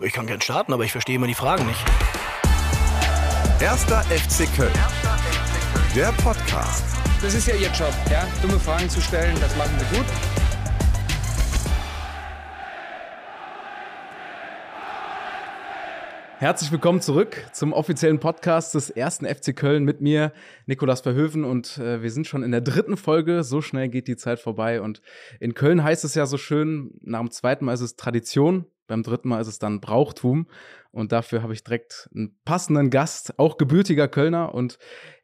Ich kann gern starten, aber ich verstehe immer die Fragen nicht. Erster FC Köln. Der Podcast. Das ist ja Ihr Job, ja? Dumme Fragen zu stellen, das machen Sie gut. Herzlich willkommen zurück zum offiziellen Podcast des ersten FC Köln mit mir, Nikolas Verhöven. Und äh, wir sind schon in der dritten Folge. So schnell geht die Zeit vorbei. Und in Köln heißt es ja so schön, nach dem zweiten Mal ist es Tradition, beim dritten Mal ist es dann Brauchtum. Und dafür habe ich direkt einen passenden Gast, auch gebürtiger Kölner und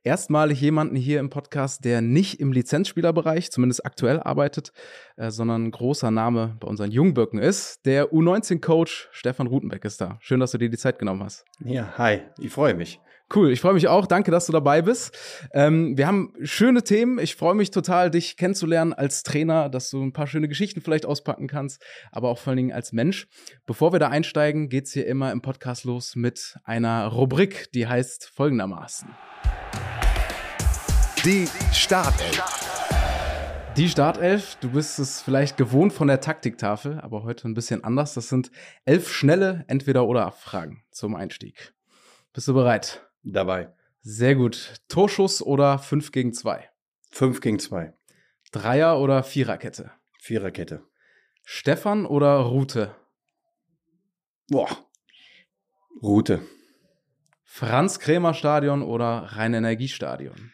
erstmalig jemanden hier im Podcast, der nicht im Lizenzspielerbereich, zumindest aktuell arbeitet, äh, sondern ein großer Name bei unseren Jungböcken ist. Der U19-Coach Stefan Rutenbeck ist da. Schön, dass du dir die Zeit genommen hast. Ja, hi, ich freue mich. Cool, ich freue mich auch. Danke, dass du dabei bist. Ähm, wir haben schöne Themen. Ich freue mich total, dich kennenzulernen als Trainer, dass du ein paar schöne Geschichten vielleicht auspacken kannst, aber auch vor allen Dingen als Mensch. Bevor wir da einsteigen, geht es hier immer im Podcast los mit einer Rubrik, die heißt folgendermaßen. Die Startelf. Die Startelf, du bist es vielleicht gewohnt von der Taktiktafel, aber heute ein bisschen anders. Das sind elf schnelle Entweder-Oder-Fragen zum Einstieg. Bist du bereit? Dabei. Sehr gut. Torschuss oder 5 gegen 2? 5 gegen 2. Dreier- oder Viererkette? Viererkette. Stefan oder Rute? Boah. Route. Franz-Kremer-Stadion oder Rhein-Energiestadion?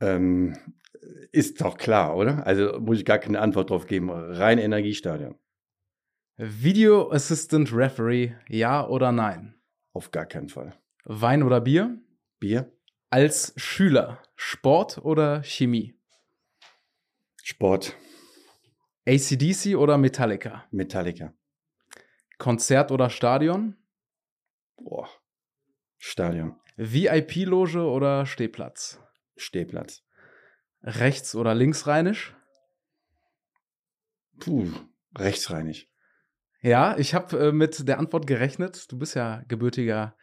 Ähm, ist doch klar, oder? Also muss ich gar keine Antwort drauf geben. Rein Energiestadion. Video Assistant Referee, ja oder nein? Auf gar keinen Fall. Wein oder Bier? Bier? Als Schüler, Sport oder Chemie? Sport. ACDC oder Metallica? Metallica. Konzert oder Stadion? Boah. Stadion. VIP-Loge oder Stehplatz? Stehplatz. Rechts- oder linksrheinisch? Puh, rechtsreinig. Ja, ich habe äh, mit der Antwort gerechnet. Du bist ja gebürtiger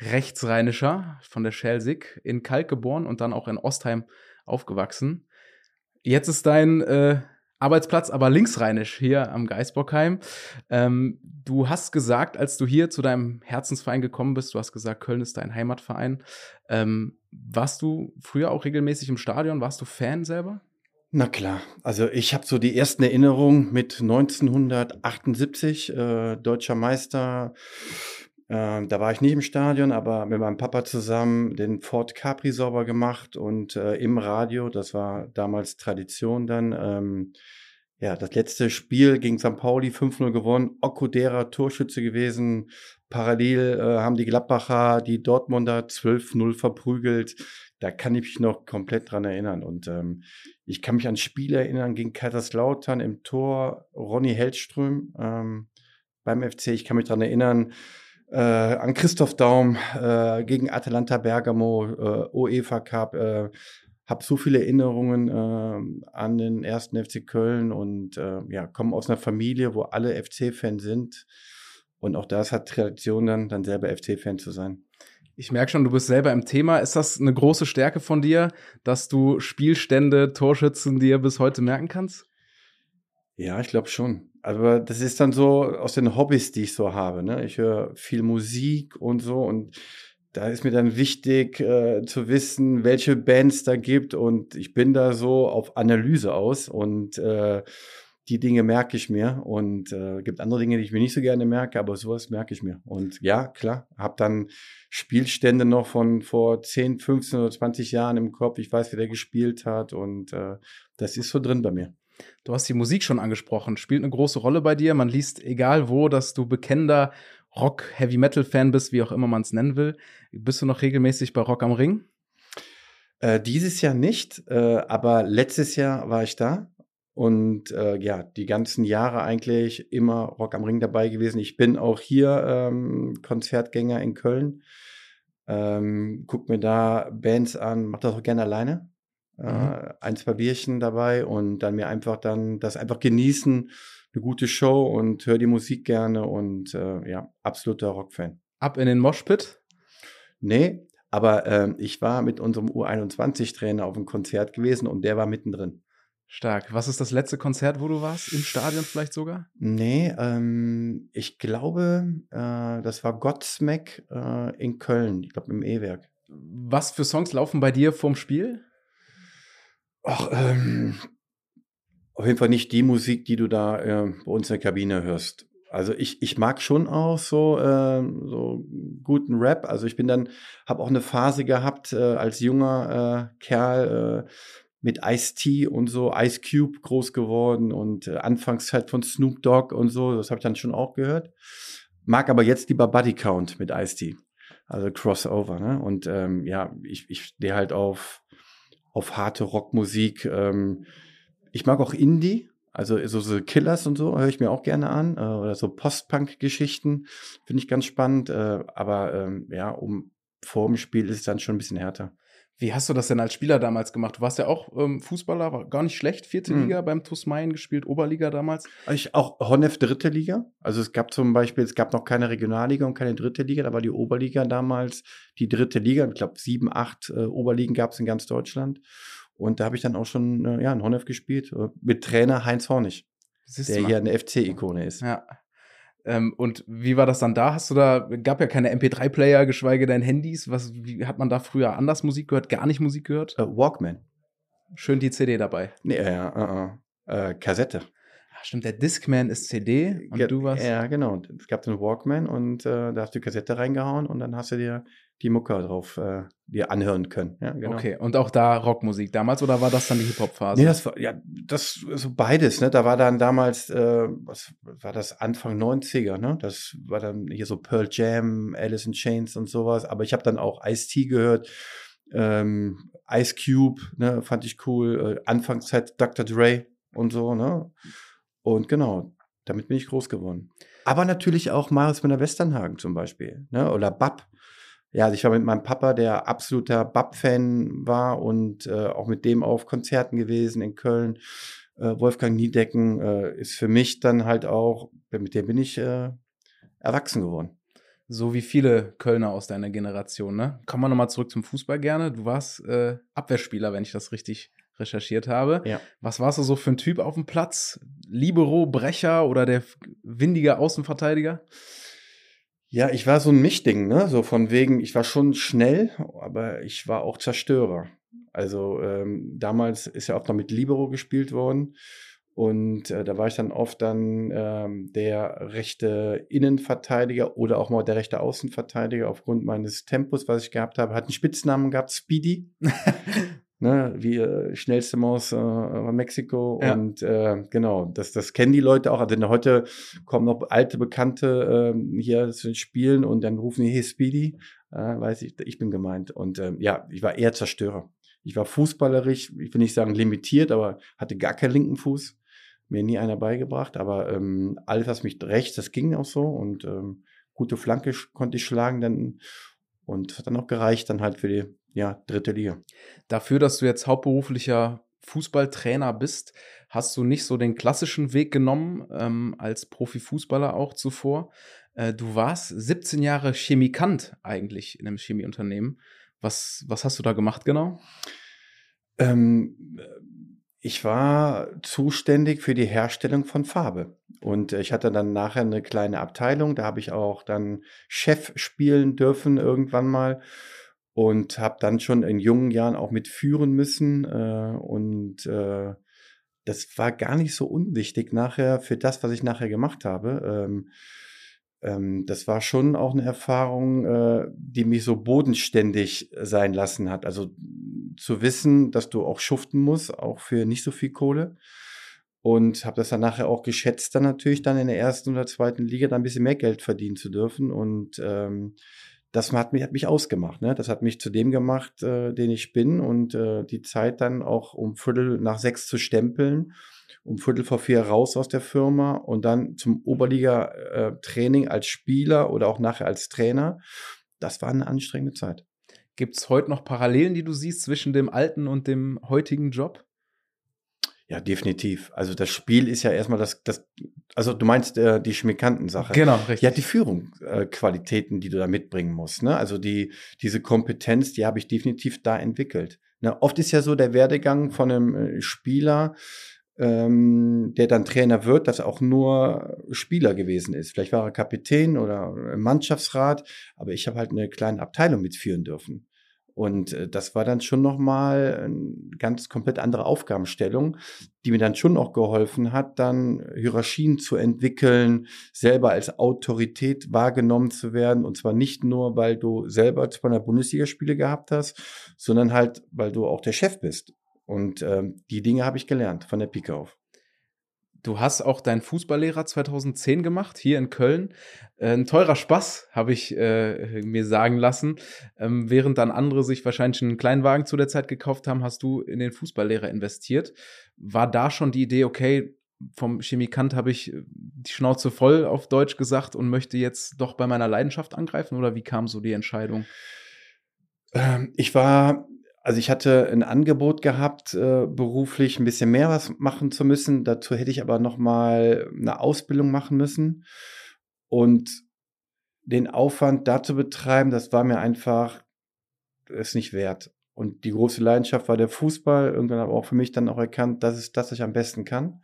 Rechtsrheinischer von der Schelsig, in Kalk geboren und dann auch in Ostheim aufgewachsen. Jetzt ist dein äh, Arbeitsplatz aber linksrheinisch hier am Geisbockheim. Ähm, du hast gesagt, als du hier zu deinem Herzensverein gekommen bist, du hast gesagt, Köln ist dein Heimatverein. Ähm, warst du früher auch regelmäßig im Stadion? Warst du Fan selber? Na klar, also ich habe so die ersten Erinnerungen mit 1978, äh, deutscher Meister. Äh, da war ich nicht im Stadion, aber mit meinem Papa zusammen den Ford Capri sauber gemacht und äh, im Radio, das war damals Tradition dann. Ähm, ja, das letzte Spiel gegen St. Pauli 5-0 gewonnen, Okudera Torschütze gewesen. Parallel äh, haben die Gladbacher die Dortmunder 12-0 verprügelt. Da kann ich mich noch komplett dran erinnern. Und ähm, ich kann mich an Spiele erinnern gegen Kaiserslautern im Tor, Ronny Hellström ähm, beim FC. Ich kann mich dran erinnern, äh, an Christoph Daum äh, gegen Atalanta Bergamo, äh, UEFA Cup. Äh, habe so viele Erinnerungen äh, an den ersten FC Köln und äh, ja, komme aus einer Familie, wo alle FC-Fans sind. Und auch das hat Tradition dann, dann selber FC-Fan zu sein. Ich merke schon, du bist selber im Thema. Ist das eine große Stärke von dir, dass du Spielstände, Torschützen dir bis heute merken kannst? Ja, ich glaube schon. Aber das ist dann so aus den Hobbys, die ich so habe. Ne? Ich höre viel Musik und so und da ist mir dann wichtig äh, zu wissen, welche Bands da gibt und ich bin da so auf Analyse aus und äh, die Dinge merke ich mir und äh, gibt andere Dinge, die ich mir nicht so gerne merke, aber sowas merke ich mir. Und ja, klar, habe dann Spielstände noch von vor 10, 15 oder 20 Jahren im Kopf. Ich weiß, wer der gespielt hat und äh, das ist so drin bei mir. Du hast die Musik schon angesprochen, spielt eine große Rolle bei dir. Man liest egal wo, dass du bekennender Rock, Heavy Metal Fan bist, wie auch immer man es nennen will. Bist du noch regelmäßig bei Rock am Ring? Äh, dieses Jahr nicht, äh, aber letztes Jahr war ich da und äh, ja, die ganzen Jahre eigentlich immer Rock am Ring dabei gewesen. Ich bin auch hier ähm, Konzertgänger in Köln. Ähm, guck mir da Bands an, mach das auch gerne alleine. Mhm. Äh, ein, zwei Bierchen dabei und dann mir einfach dann das einfach genießen, eine gute Show und höre die Musik gerne und äh, ja, absoluter Rockfan. Ab in den Moshpit? Nee, aber äh, ich war mit unserem U21-Trainer auf einem Konzert gewesen und der war mittendrin. Stark. Was ist das letzte Konzert, wo du warst? Im Stadion vielleicht sogar? Nee, ähm, ich glaube, äh, das war Godsmack äh, in Köln, ich glaube im E-Werk. Was für Songs laufen bei dir vorm Spiel? Ach, ähm, auf jeden Fall nicht die Musik, die du da äh, bei uns in der Kabine hörst. Also ich, ich mag schon auch so, äh, so guten Rap. Also ich bin dann, habe auch eine Phase gehabt äh, als junger äh, Kerl äh, mit Ice-T und so, Ice Cube groß geworden und äh, Anfangszeit von Snoop Dogg und so. Das habe ich dann schon auch gehört. Mag aber jetzt lieber Buddy Count mit Ice-T. Also Crossover, ne? Und ähm, ja, ich, ich stehe halt auf, auf harte Rockmusik. Ähm, ich mag auch Indie, also so, so Killers und so höre ich mir auch gerne an. Äh, oder so Post-Punk-Geschichten finde ich ganz spannend. Äh, aber ähm, ja, um vor dem Spiel ist es dann schon ein bisschen härter. Wie hast du das denn als Spieler damals gemacht? Du warst ja auch ähm, Fußballer, war gar nicht schlecht, vierte mhm. Liga beim TuS Mayen gespielt, Oberliga damals. Ich auch Honnef dritte Liga. Also es gab zum Beispiel, es gab noch keine Regionalliga und keine dritte Liga, da war die Oberliga damals die dritte Liga. Ich glaube, sieben, acht äh, Oberligen gab es in ganz Deutschland. Und da habe ich dann auch schon äh, ja, in Honnef gespielt, äh, mit Trainer Heinz Hornig, der hier eine FC-Ikone ist. Ja. Ähm, und wie war das dann da? Hast du da, gab ja keine MP3-Player, geschweige denn Handys. Was, wie hat man da früher anders Musik gehört, gar nicht Musik gehört? Uh, Walkman. Schön die CD dabei. Nee, ja, uh, uh, Kassette. Ach, stimmt, der Discman ist CD und Ge du warst. Ja, genau. Es gab den Walkman und äh, da hast du die Kassette reingehauen und dann hast du dir die Mucke drauf äh, dir anhören können. Ja, genau. Okay, und auch da Rockmusik damals oder war das dann die Hip-Hop-Phase? Nee, das war ja das so beides, ne? Da war dann damals, äh, was war das, Anfang 90er, ne? Das war dann hier so Pearl Jam, Alice in Chains und sowas, aber ich habe dann auch Ice-T gehört, ähm, Ice Cube, ne, fand ich cool, äh, Anfangszeit Dr. Dre und so, ne? Und genau, damit bin ich groß geworden. Aber natürlich auch Marius mit der Westernhagen zum Beispiel, ne? Oder Bab. Ja, also ich war mit meinem Papa, der absoluter Bab-Fan war und äh, auch mit dem auf Konzerten gewesen in Köln. Äh, Wolfgang Niedecken äh, ist für mich dann halt auch, mit dem bin ich äh, erwachsen geworden. So wie viele Kölner aus deiner Generation, ne? Kommen wir nochmal zurück zum Fußball gerne. Du warst äh, Abwehrspieler, wenn ich das richtig recherchiert habe. Ja. Was warst du so für ein Typ auf dem Platz? Libero, Brecher oder der windige Außenverteidiger? Ja, ich war so ein Mischding, ne? So von wegen, ich war schon schnell, aber ich war auch Zerstörer. Also ähm, damals ist ja oft noch mit Libero gespielt worden. Und äh, da war ich dann oft dann ähm, der rechte Innenverteidiger oder auch mal der rechte Außenverteidiger aufgrund meines Tempos, was ich gehabt habe. Hat einen Spitznamen gehabt, Speedy. ne, wie äh, schnellste Maus äh, Mexiko. Ja. Und äh, genau, das, das kennen die Leute auch. Also heute kommen noch alte Bekannte äh, hier zu spielen und dann rufen die, hey Speedy, äh, weiß ich, ich bin gemeint. Und äh, ja, ich war eher Zerstörer. Ich war fußballerisch, ich will nicht sagen limitiert, aber hatte gar keinen linken Fuß. Mir nie einer beigebracht, aber ähm, alles, was mich rechts, das ging auch so und ähm, gute Flanke konnte ich schlagen dann und hat dann auch gereicht dann halt für die ja, dritte Liga. Dafür, dass du jetzt hauptberuflicher Fußballtrainer bist, hast du nicht so den klassischen Weg genommen, ähm, als Profifußballer auch zuvor. Äh, du warst 17 Jahre Chemikant eigentlich in einem Chemieunternehmen. Was, was hast du da gemacht genau? Ähm, ich war zuständig für die Herstellung von Farbe. Und ich hatte dann nachher eine kleine Abteilung, da habe ich auch dann Chef spielen dürfen irgendwann mal und habe dann schon in jungen Jahren auch mitführen müssen äh, und äh, das war gar nicht so unwichtig nachher für das, was ich nachher gemacht habe. Ähm, ähm, das war schon auch eine Erfahrung, äh, die mich so bodenständig sein lassen hat. Also zu wissen, dass du auch schuften musst, auch für nicht so viel Kohle. Und habe das dann nachher auch geschätzt, dann natürlich dann in der ersten oder zweiten Liga dann ein bisschen mehr Geld verdienen zu dürfen. Und ähm, das hat mich, hat mich ausgemacht. Ne? Das hat mich zu dem gemacht, äh, den ich bin und äh, die Zeit dann auch um Viertel nach sechs zu stempeln, um Viertel vor vier raus aus der Firma und dann zum Oberliga-Training äh, als Spieler oder auch nachher als Trainer. Das war eine anstrengende Zeit. Gibt es heute noch Parallelen, die du siehst zwischen dem alten und dem heutigen Job? Ja, definitiv. Also das Spiel ist ja erstmal das, das also du meinst äh, die Schmikanten-Sache. Genau, richtig. Ja, die Führungsqualitäten, äh, die du da mitbringen musst. Ne? Also die, diese Kompetenz, die habe ich definitiv da entwickelt. Na, oft ist ja so der Werdegang von einem äh, Spieler, ähm, der dann Trainer wird, dass er auch nur Spieler gewesen ist. Vielleicht war er Kapitän oder Mannschaftsrat, aber ich habe halt eine kleine Abteilung mitführen dürfen. Und äh, das war dann schon nochmal eine ganz komplett andere Aufgabenstellung, die mir dann schon auch geholfen hat, dann Hierarchien zu entwickeln, selber als Autorität wahrgenommen zu werden. Und zwar nicht nur, weil du selber zwei Bundesligaspiele gehabt hast, sondern halt, weil du auch der Chef bist. Und ähm, die Dinge habe ich gelernt von der Pike auf. Du hast auch deinen Fußballlehrer 2010 gemacht, hier in Köln. Äh, ein teurer Spaß, habe ich äh, mir sagen lassen. Ähm, während dann andere sich wahrscheinlich einen Kleinwagen zu der Zeit gekauft haben, hast du in den Fußballlehrer investiert. War da schon die Idee, okay, vom Chemikant habe ich äh, die Schnauze voll auf Deutsch gesagt und möchte jetzt doch bei meiner Leidenschaft angreifen? Oder wie kam so die Entscheidung? Ähm, ich war also ich hatte ein Angebot gehabt, äh, beruflich ein bisschen mehr was machen zu müssen. Dazu hätte ich aber noch mal eine Ausbildung machen müssen und den Aufwand dazu betreiben, das war mir einfach ist nicht wert. Und die große Leidenschaft war der Fußball. Irgendwann habe ich auch für mich dann auch erkannt, das ist das, was ich am besten kann.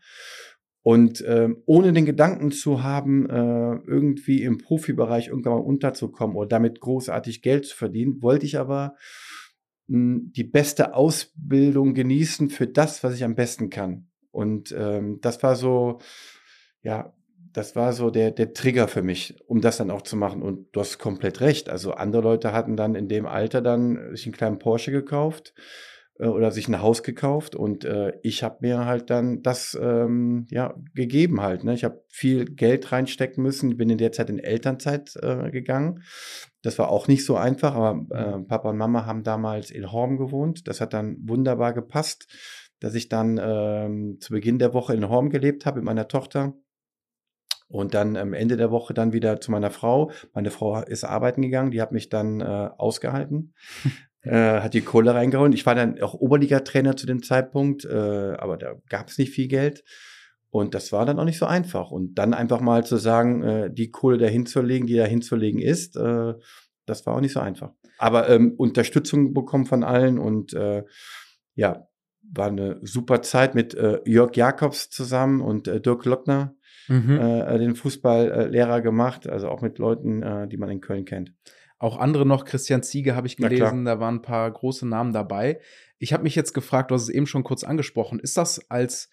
Und ähm, ohne den Gedanken zu haben, äh, irgendwie im Profibereich irgendwann mal unterzukommen oder damit großartig Geld zu verdienen, wollte ich aber die beste Ausbildung genießen für das, was ich am besten kann. Und ähm, das war so, ja, das war so der, der Trigger für mich, um das dann auch zu machen. Und du hast komplett recht. Also andere Leute hatten dann in dem Alter dann sich einen kleinen Porsche gekauft äh, oder sich ein Haus gekauft und äh, ich habe mir halt dann das ähm, ja gegeben halt. Ne? Ich habe viel Geld reinstecken müssen. Ich bin in der Zeit in Elternzeit äh, gegangen. Das war auch nicht so einfach, aber äh, mhm. Papa und Mama haben damals in Horm gewohnt. Das hat dann wunderbar gepasst, dass ich dann ähm, zu Beginn der Woche in Horm gelebt habe mit meiner Tochter. Und dann am Ende der Woche dann wieder zu meiner Frau. Meine Frau ist arbeiten gegangen, die hat mich dann äh, ausgehalten. äh, hat die Kohle reingehauen. Ich war dann auch Oberliga-Trainer zu dem Zeitpunkt, äh, aber da gab es nicht viel Geld. Und das war dann auch nicht so einfach. Und dann einfach mal zu sagen, äh, die Kohle da hinzulegen, die da hinzulegen ist, äh, das war auch nicht so einfach. Aber ähm, Unterstützung bekommen von allen und äh, ja, war eine super Zeit mit äh, Jörg Jakobs zusammen und äh, Dirk Lockner, mhm. äh, den Fußballlehrer gemacht, also auch mit Leuten, äh, die man in Köln kennt. Auch andere noch, Christian Ziege habe ich gelesen, da waren ein paar große Namen dabei. Ich habe mich jetzt gefragt, du hast es eben schon kurz angesprochen, ist das als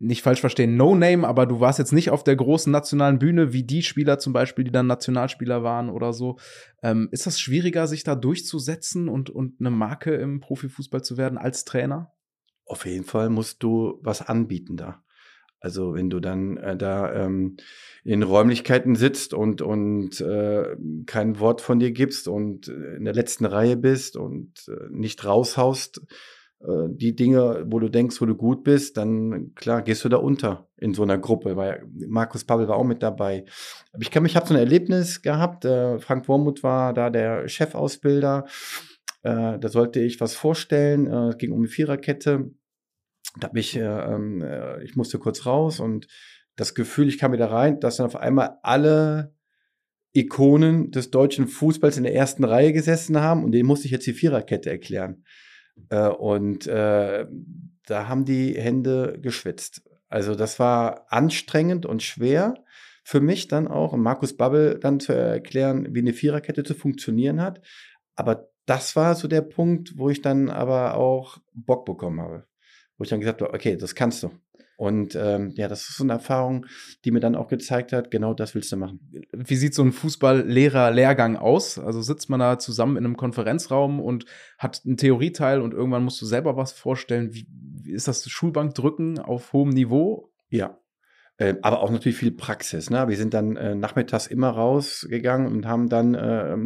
nicht falsch verstehen, No-Name, aber du warst jetzt nicht auf der großen nationalen Bühne wie die Spieler zum Beispiel, die dann Nationalspieler waren oder so. Ähm, ist das schwieriger, sich da durchzusetzen und, und eine Marke im Profifußball zu werden als Trainer? Auf jeden Fall musst du was anbieten da. Also wenn du dann äh, da ähm, in Räumlichkeiten sitzt und, und äh, kein Wort von dir gibst und äh, in der letzten Reihe bist und äh, nicht raushaust, äh, die Dinge, wo du denkst, wo du gut bist, dann klar gehst du da unter in so einer Gruppe, weil Markus Pavel war auch mit dabei. Aber ich kann mich, ich habe so ein Erlebnis gehabt. Äh, Frank Wormuth war da der Chefausbilder. Da sollte ich was vorstellen. Es ging um eine Viererkette da habe ich, äh, ähm, äh, ich musste kurz raus und das Gefühl, ich kam wieder rein, dass dann auf einmal alle Ikonen des deutschen Fußballs in der ersten Reihe gesessen haben und denen musste ich jetzt die Viererkette erklären. Äh, und äh, da haben die Hände geschwitzt. Also das war anstrengend und schwer für mich dann auch, und Markus Babbel dann zu erklären, wie eine Viererkette zu funktionieren hat. Aber das war so der Punkt, wo ich dann aber auch Bock bekommen habe wo ich dann gesagt habe, okay, das kannst du. Und ähm, ja, das ist so eine Erfahrung, die mir dann auch gezeigt hat, genau das willst du machen. Wie sieht so ein Fußballlehrer-Lehrgang aus? Also sitzt man da zusammen in einem Konferenzraum und hat einen Theorieteil und irgendwann musst du selber was vorstellen. Wie, wie ist das Schulbankdrücken auf hohem Niveau? Ja, äh, aber auch natürlich viel Praxis. Ne? Wir sind dann äh, nachmittags immer rausgegangen und haben dann äh,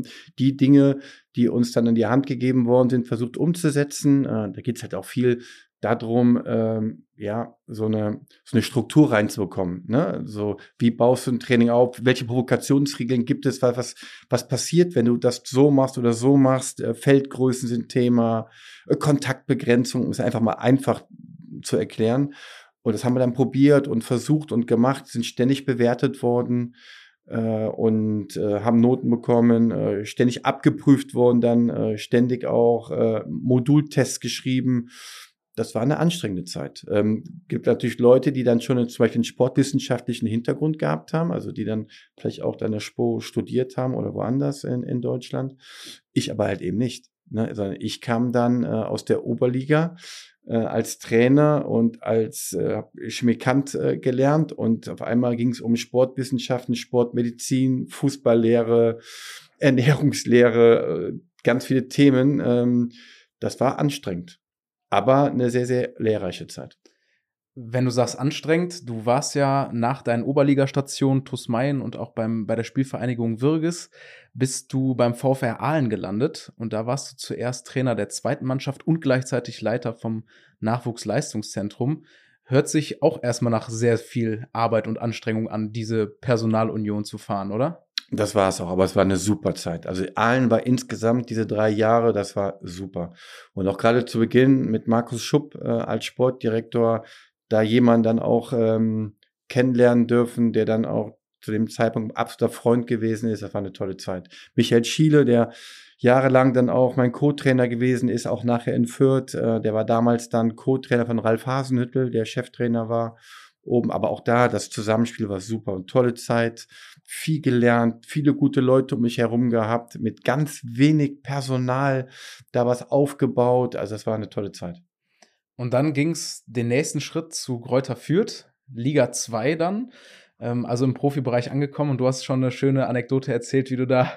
die Dinge, die uns dann in die Hand gegeben worden sind, versucht umzusetzen. Äh, da geht es halt auch viel darum, ähm, ja, so eine, so eine Struktur reinzubekommen. Ne? So, wie baust du ein Training auf? Welche Provokationsregeln gibt es? Was, was passiert, wenn du das so machst oder so machst? Äh, Feldgrößen sind Thema, äh, Kontaktbegrenzung, es einfach mal einfach zu erklären. Und das haben wir dann probiert und versucht und gemacht, sind ständig bewertet worden. äh, und äh, haben Noten bekommen, äh, ständig abgeprüft worden, dann äh, ständig auch äh, Modultests geschrieben. Das war eine anstrengende Zeit. Ähm, gibt natürlich Leute, die dann schon zum Beispiel einen sportwissenschaftlichen Hintergrund gehabt haben, also die dann vielleicht auch dann der SPO studiert haben oder woanders in, in Deutschland. Ich aber halt eben nicht. Ne? Sondern ich kam dann äh, aus der Oberliga äh, als Trainer und als äh, Chemikant äh, gelernt und auf einmal ging es um Sportwissenschaften, Sportmedizin, Fußballlehre, Ernährungslehre, äh, ganz viele Themen. Ähm, das war anstrengend, aber eine sehr, sehr lehrreiche Zeit. Wenn du sagst anstrengend, du warst ja nach deinen Oberligastationen TuS Mayen und auch beim, bei der Spielvereinigung Wirges, bist du beim VfR Aalen gelandet und da warst du zuerst Trainer der zweiten Mannschaft und gleichzeitig Leiter vom Nachwuchsleistungszentrum. Hört sich auch erstmal nach sehr viel Arbeit und Anstrengung an, diese Personalunion zu fahren, oder? Das war es auch, aber es war eine super Zeit. Also Aalen war insgesamt diese drei Jahre, das war super. Und auch gerade zu Beginn mit Markus Schupp äh, als Sportdirektor, da jemand dann auch ähm, kennenlernen dürfen, der dann auch zu dem Zeitpunkt absoluter Freund gewesen ist. Das war eine tolle Zeit. Michael Schiele, der jahrelang dann auch mein Co-Trainer gewesen ist, auch nachher in Fürth. Äh, der war damals dann Co-Trainer von Ralf Hasenhüttel, der Cheftrainer war oben. Aber auch da, das Zusammenspiel war super und tolle Zeit. Viel gelernt, viele gute Leute um mich herum gehabt, mit ganz wenig Personal da was aufgebaut. Also das war eine tolle Zeit. Und dann ging es den nächsten Schritt zu Gräuter Fürth, Liga 2 dann also im Profibereich angekommen und du hast schon eine schöne Anekdote erzählt, wie du da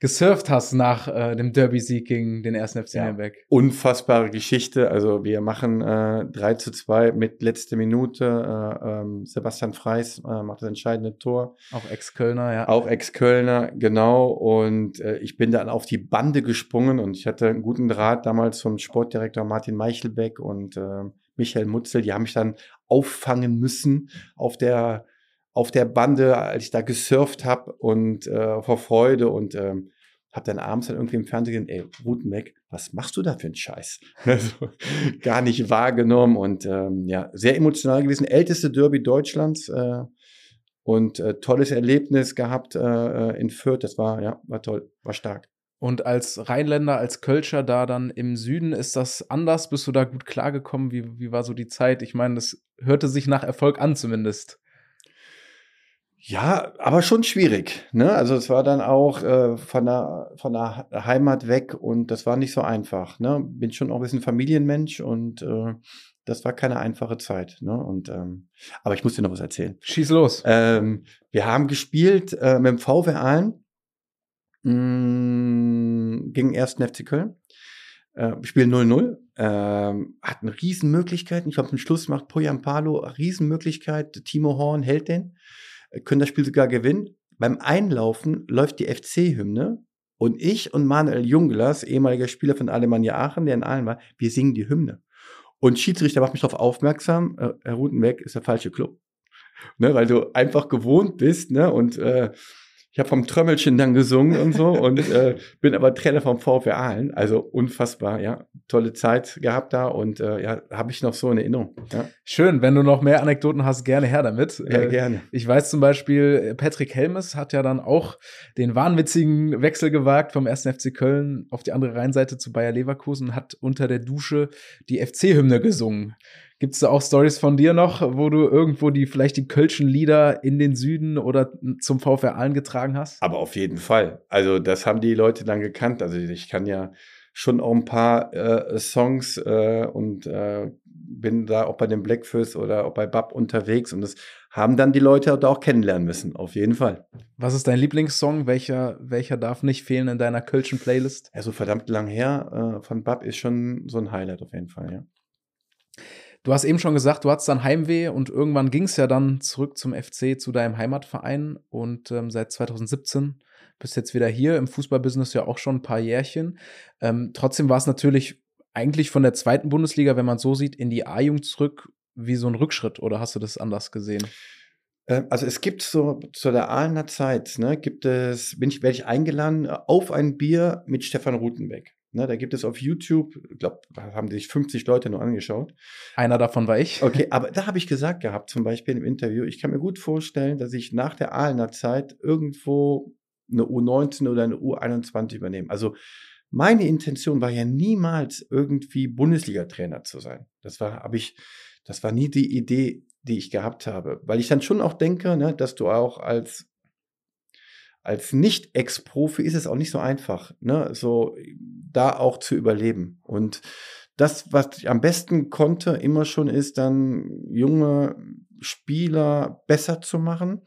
gesurft hast nach äh, dem Derby-Sieg gegen den ersten FC ja. Nürnberg. Unfassbare Geschichte. Also wir machen äh, 3 zu 2 mit letzte Minute. Äh, ähm, Sebastian Freis äh, macht das entscheidende Tor. Auch Ex-Kölner, ja. Auch Ex-Kölner, genau. Und äh, ich bin dann auf die Bande gesprungen und ich hatte einen guten Draht damals vom Sportdirektor Martin Meichelbeck und äh, Michael Mutzel. Die haben mich dann auffangen müssen auf der auf der Bande, als ich da gesurft habe und äh, vor Freude und ähm, habe dann abends dann irgendwie im Fernsehen gesehen, ey, Rutenbeck, was machst du da für einen Scheiß? Also, gar nicht wahrgenommen und ähm, ja, sehr emotional gewesen. Älteste Derby Deutschlands äh, und äh, tolles Erlebnis gehabt äh, äh in Fürth. Das war, ja, war toll, war stark. Und als Rheinländer, als Kölscher da dann im Süden, ist das anders? Bist du da gut klargekommen? Wie, wie war so die Zeit? Ich meine, das hörte sich nach Erfolg an zumindest. Ja, aber schon schwierig. Ne? Also es war dann auch äh, von, der, von der Heimat weg und das war nicht so einfach. Ne? Bin schon auch ein bisschen Familienmensch und äh, das war keine einfache Zeit. Ne? Und ähm, aber ich muss dir noch was erzählen. Schieß los. Ähm, wir haben gespielt äh, mit dem VW Aalen mm, gegen 1. FC Köln. Äh, spielen 0-0. Ähm, hatten Riesenmöglichkeiten. Ich glaube, zum Schluss macht Poyan Palo Riesenmöglichkeit. Timo Horn hält den können das Spiel sogar gewinnen. Beim Einlaufen läuft die FC-Hymne und ich und Manuel Junglas, ehemaliger Spieler von Alemannia Aachen, der in Aalen war, wir singen die Hymne. Und Schiedsrichter macht mich darauf aufmerksam, äh, Herr Rutenbeck ist der falsche Club. Ne, weil du einfach gewohnt bist, ne? Und äh, ich habe vom Trömmelchen dann gesungen und so und äh, bin aber Trainer vom VfR Aalen. Also unfassbar, ja. Tolle Zeit gehabt da und äh, ja, habe ich noch so in Erinnerung. Ja. Schön, wenn du noch mehr Anekdoten hast, gerne her damit. Ja, äh, gerne. Ich weiß zum Beispiel, Patrick Helmes hat ja dann auch den wahnwitzigen Wechsel gewagt vom 1. FC Köln auf die andere Rheinseite zu Bayer Leverkusen und hat unter der Dusche die FC-Hymne gesungen. Gibt es da auch Stories von dir noch, wo du irgendwo die vielleicht die Kölschen Lieder in den Süden oder zum VfR Aalen getragen hast? Aber auf jeden Fall. Also das haben die Leute dann gekannt. Also ich kann ja schon auch ein paar äh, Songs äh, und äh, bin da auch bei den Blackfist oder auch bei Bab unterwegs und das haben dann die Leute da auch kennenlernen müssen, auf jeden Fall. Was ist dein Lieblingssong? Welcher, welcher darf nicht fehlen in deiner Kölschen Playlist? Ja, so verdammt lang her äh, von Bab ist schon so ein Highlight auf jeden Fall, ja. Du hast eben schon gesagt, du hattest dann Heimweh und irgendwann ging es ja dann zurück zum FC, zu deinem Heimatverein und ähm, seit 2017 bist jetzt wieder hier im Fußballbusiness ja auch schon ein paar Jährchen. Ähm, trotzdem war es natürlich eigentlich von der zweiten Bundesliga, wenn man so sieht, in die A-Jugend zurück wie so ein Rückschritt oder hast du das anders gesehen? Ähm, also es gibt so zu der Ahlener Zeit, ne, gibt es, bin ich, werde ich eingeladen auf ein Bier mit Stefan Rutenbeck. Ne, da gibt es auf YouTube, ich glaube, haben sich 50 Leute nur angeschaut. Einer davon war ich. Okay, aber da habe ich gesagt gehabt, zum Beispiel im Interview, ich kann mir gut vorstellen, dass ich nach der Ahlener Zeit irgendwo eine U19 oder eine U21 übernehme. Also meine Intention war ja niemals irgendwie Bundesliga-Trainer zu sein. Das war, habe ich, das war nie die Idee, die ich gehabt habe, weil ich dann schon auch denke, ne, dass du auch als als Nicht-Ex-Profi ist es auch nicht so einfach, ne, so da auch zu überleben. Und das, was ich am besten konnte, immer schon ist, dann junge Spieler besser zu machen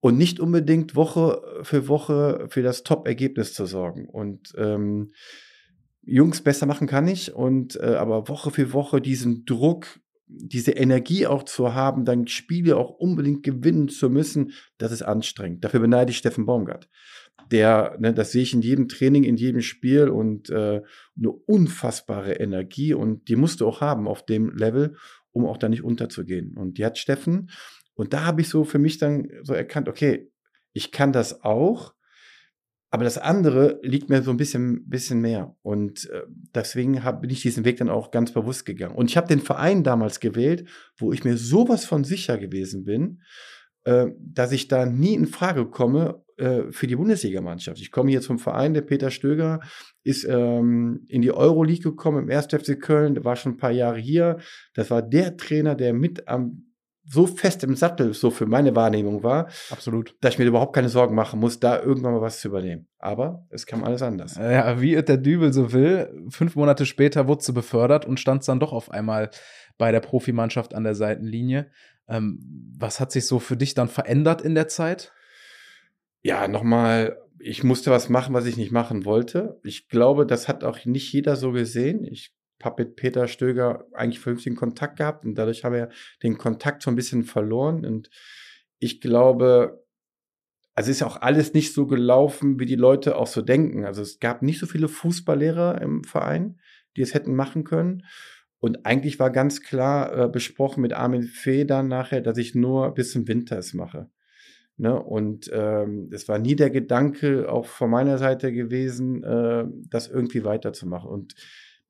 und nicht unbedingt Woche für Woche für das Top-Ergebnis zu sorgen. Und ähm, Jungs besser machen kann ich, und äh, aber Woche für Woche diesen Druck diese Energie auch zu haben, dann Spiele auch unbedingt gewinnen zu müssen, das ist anstrengend. Dafür beneide ich Steffen Baumgart. Der, ne, das sehe ich in jedem Training, in jedem Spiel und äh, eine unfassbare Energie und die musst du auch haben auf dem Level, um auch da nicht unterzugehen. Und die hat Steffen und da habe ich so für mich dann so erkannt, okay, ich kann das auch, aber das andere liegt mir so ein bisschen, bisschen mehr. Und äh, deswegen hab, bin ich diesen Weg dann auch ganz bewusst gegangen. Und ich habe den Verein damals gewählt, wo ich mir sowas von sicher gewesen bin, äh, dass ich da nie in Frage komme äh, für die Bundesligamannschaft. Ich komme jetzt vom Verein, der Peter Stöger ist ähm, in die Euroleague gekommen im 1. FC Köln, war schon ein paar Jahre hier. Das war der Trainer, der mit am so fest im Sattel, so für meine Wahrnehmung war, absolut, dass ich mir überhaupt keine Sorgen machen muss, da irgendwann mal was zu übernehmen. Aber es kam alles anders. Ja, wie der Dübel so will, fünf Monate später wurde sie befördert und stand dann doch auf einmal bei der Profimannschaft an der Seitenlinie. Ähm, was hat sich so für dich dann verändert in der Zeit? Ja, nochmal, ich musste was machen, was ich nicht machen wollte. Ich glaube, das hat auch nicht jeder so gesehen. Ich mit Peter Stöger eigentlich vernünftigen Kontakt gehabt und dadurch habe er den Kontakt so ein bisschen verloren. Und ich glaube, also ist ja auch alles nicht so gelaufen, wie die Leute auch so denken. Also es gab nicht so viele Fußballlehrer im Verein, die es hätten machen können. Und eigentlich war ganz klar äh, besprochen mit Armin Fee dann nachher, dass ich nur bis zum Winter es mache. Ne? Und ähm, es war nie der Gedanke auch von meiner Seite gewesen, äh, das irgendwie weiterzumachen. Und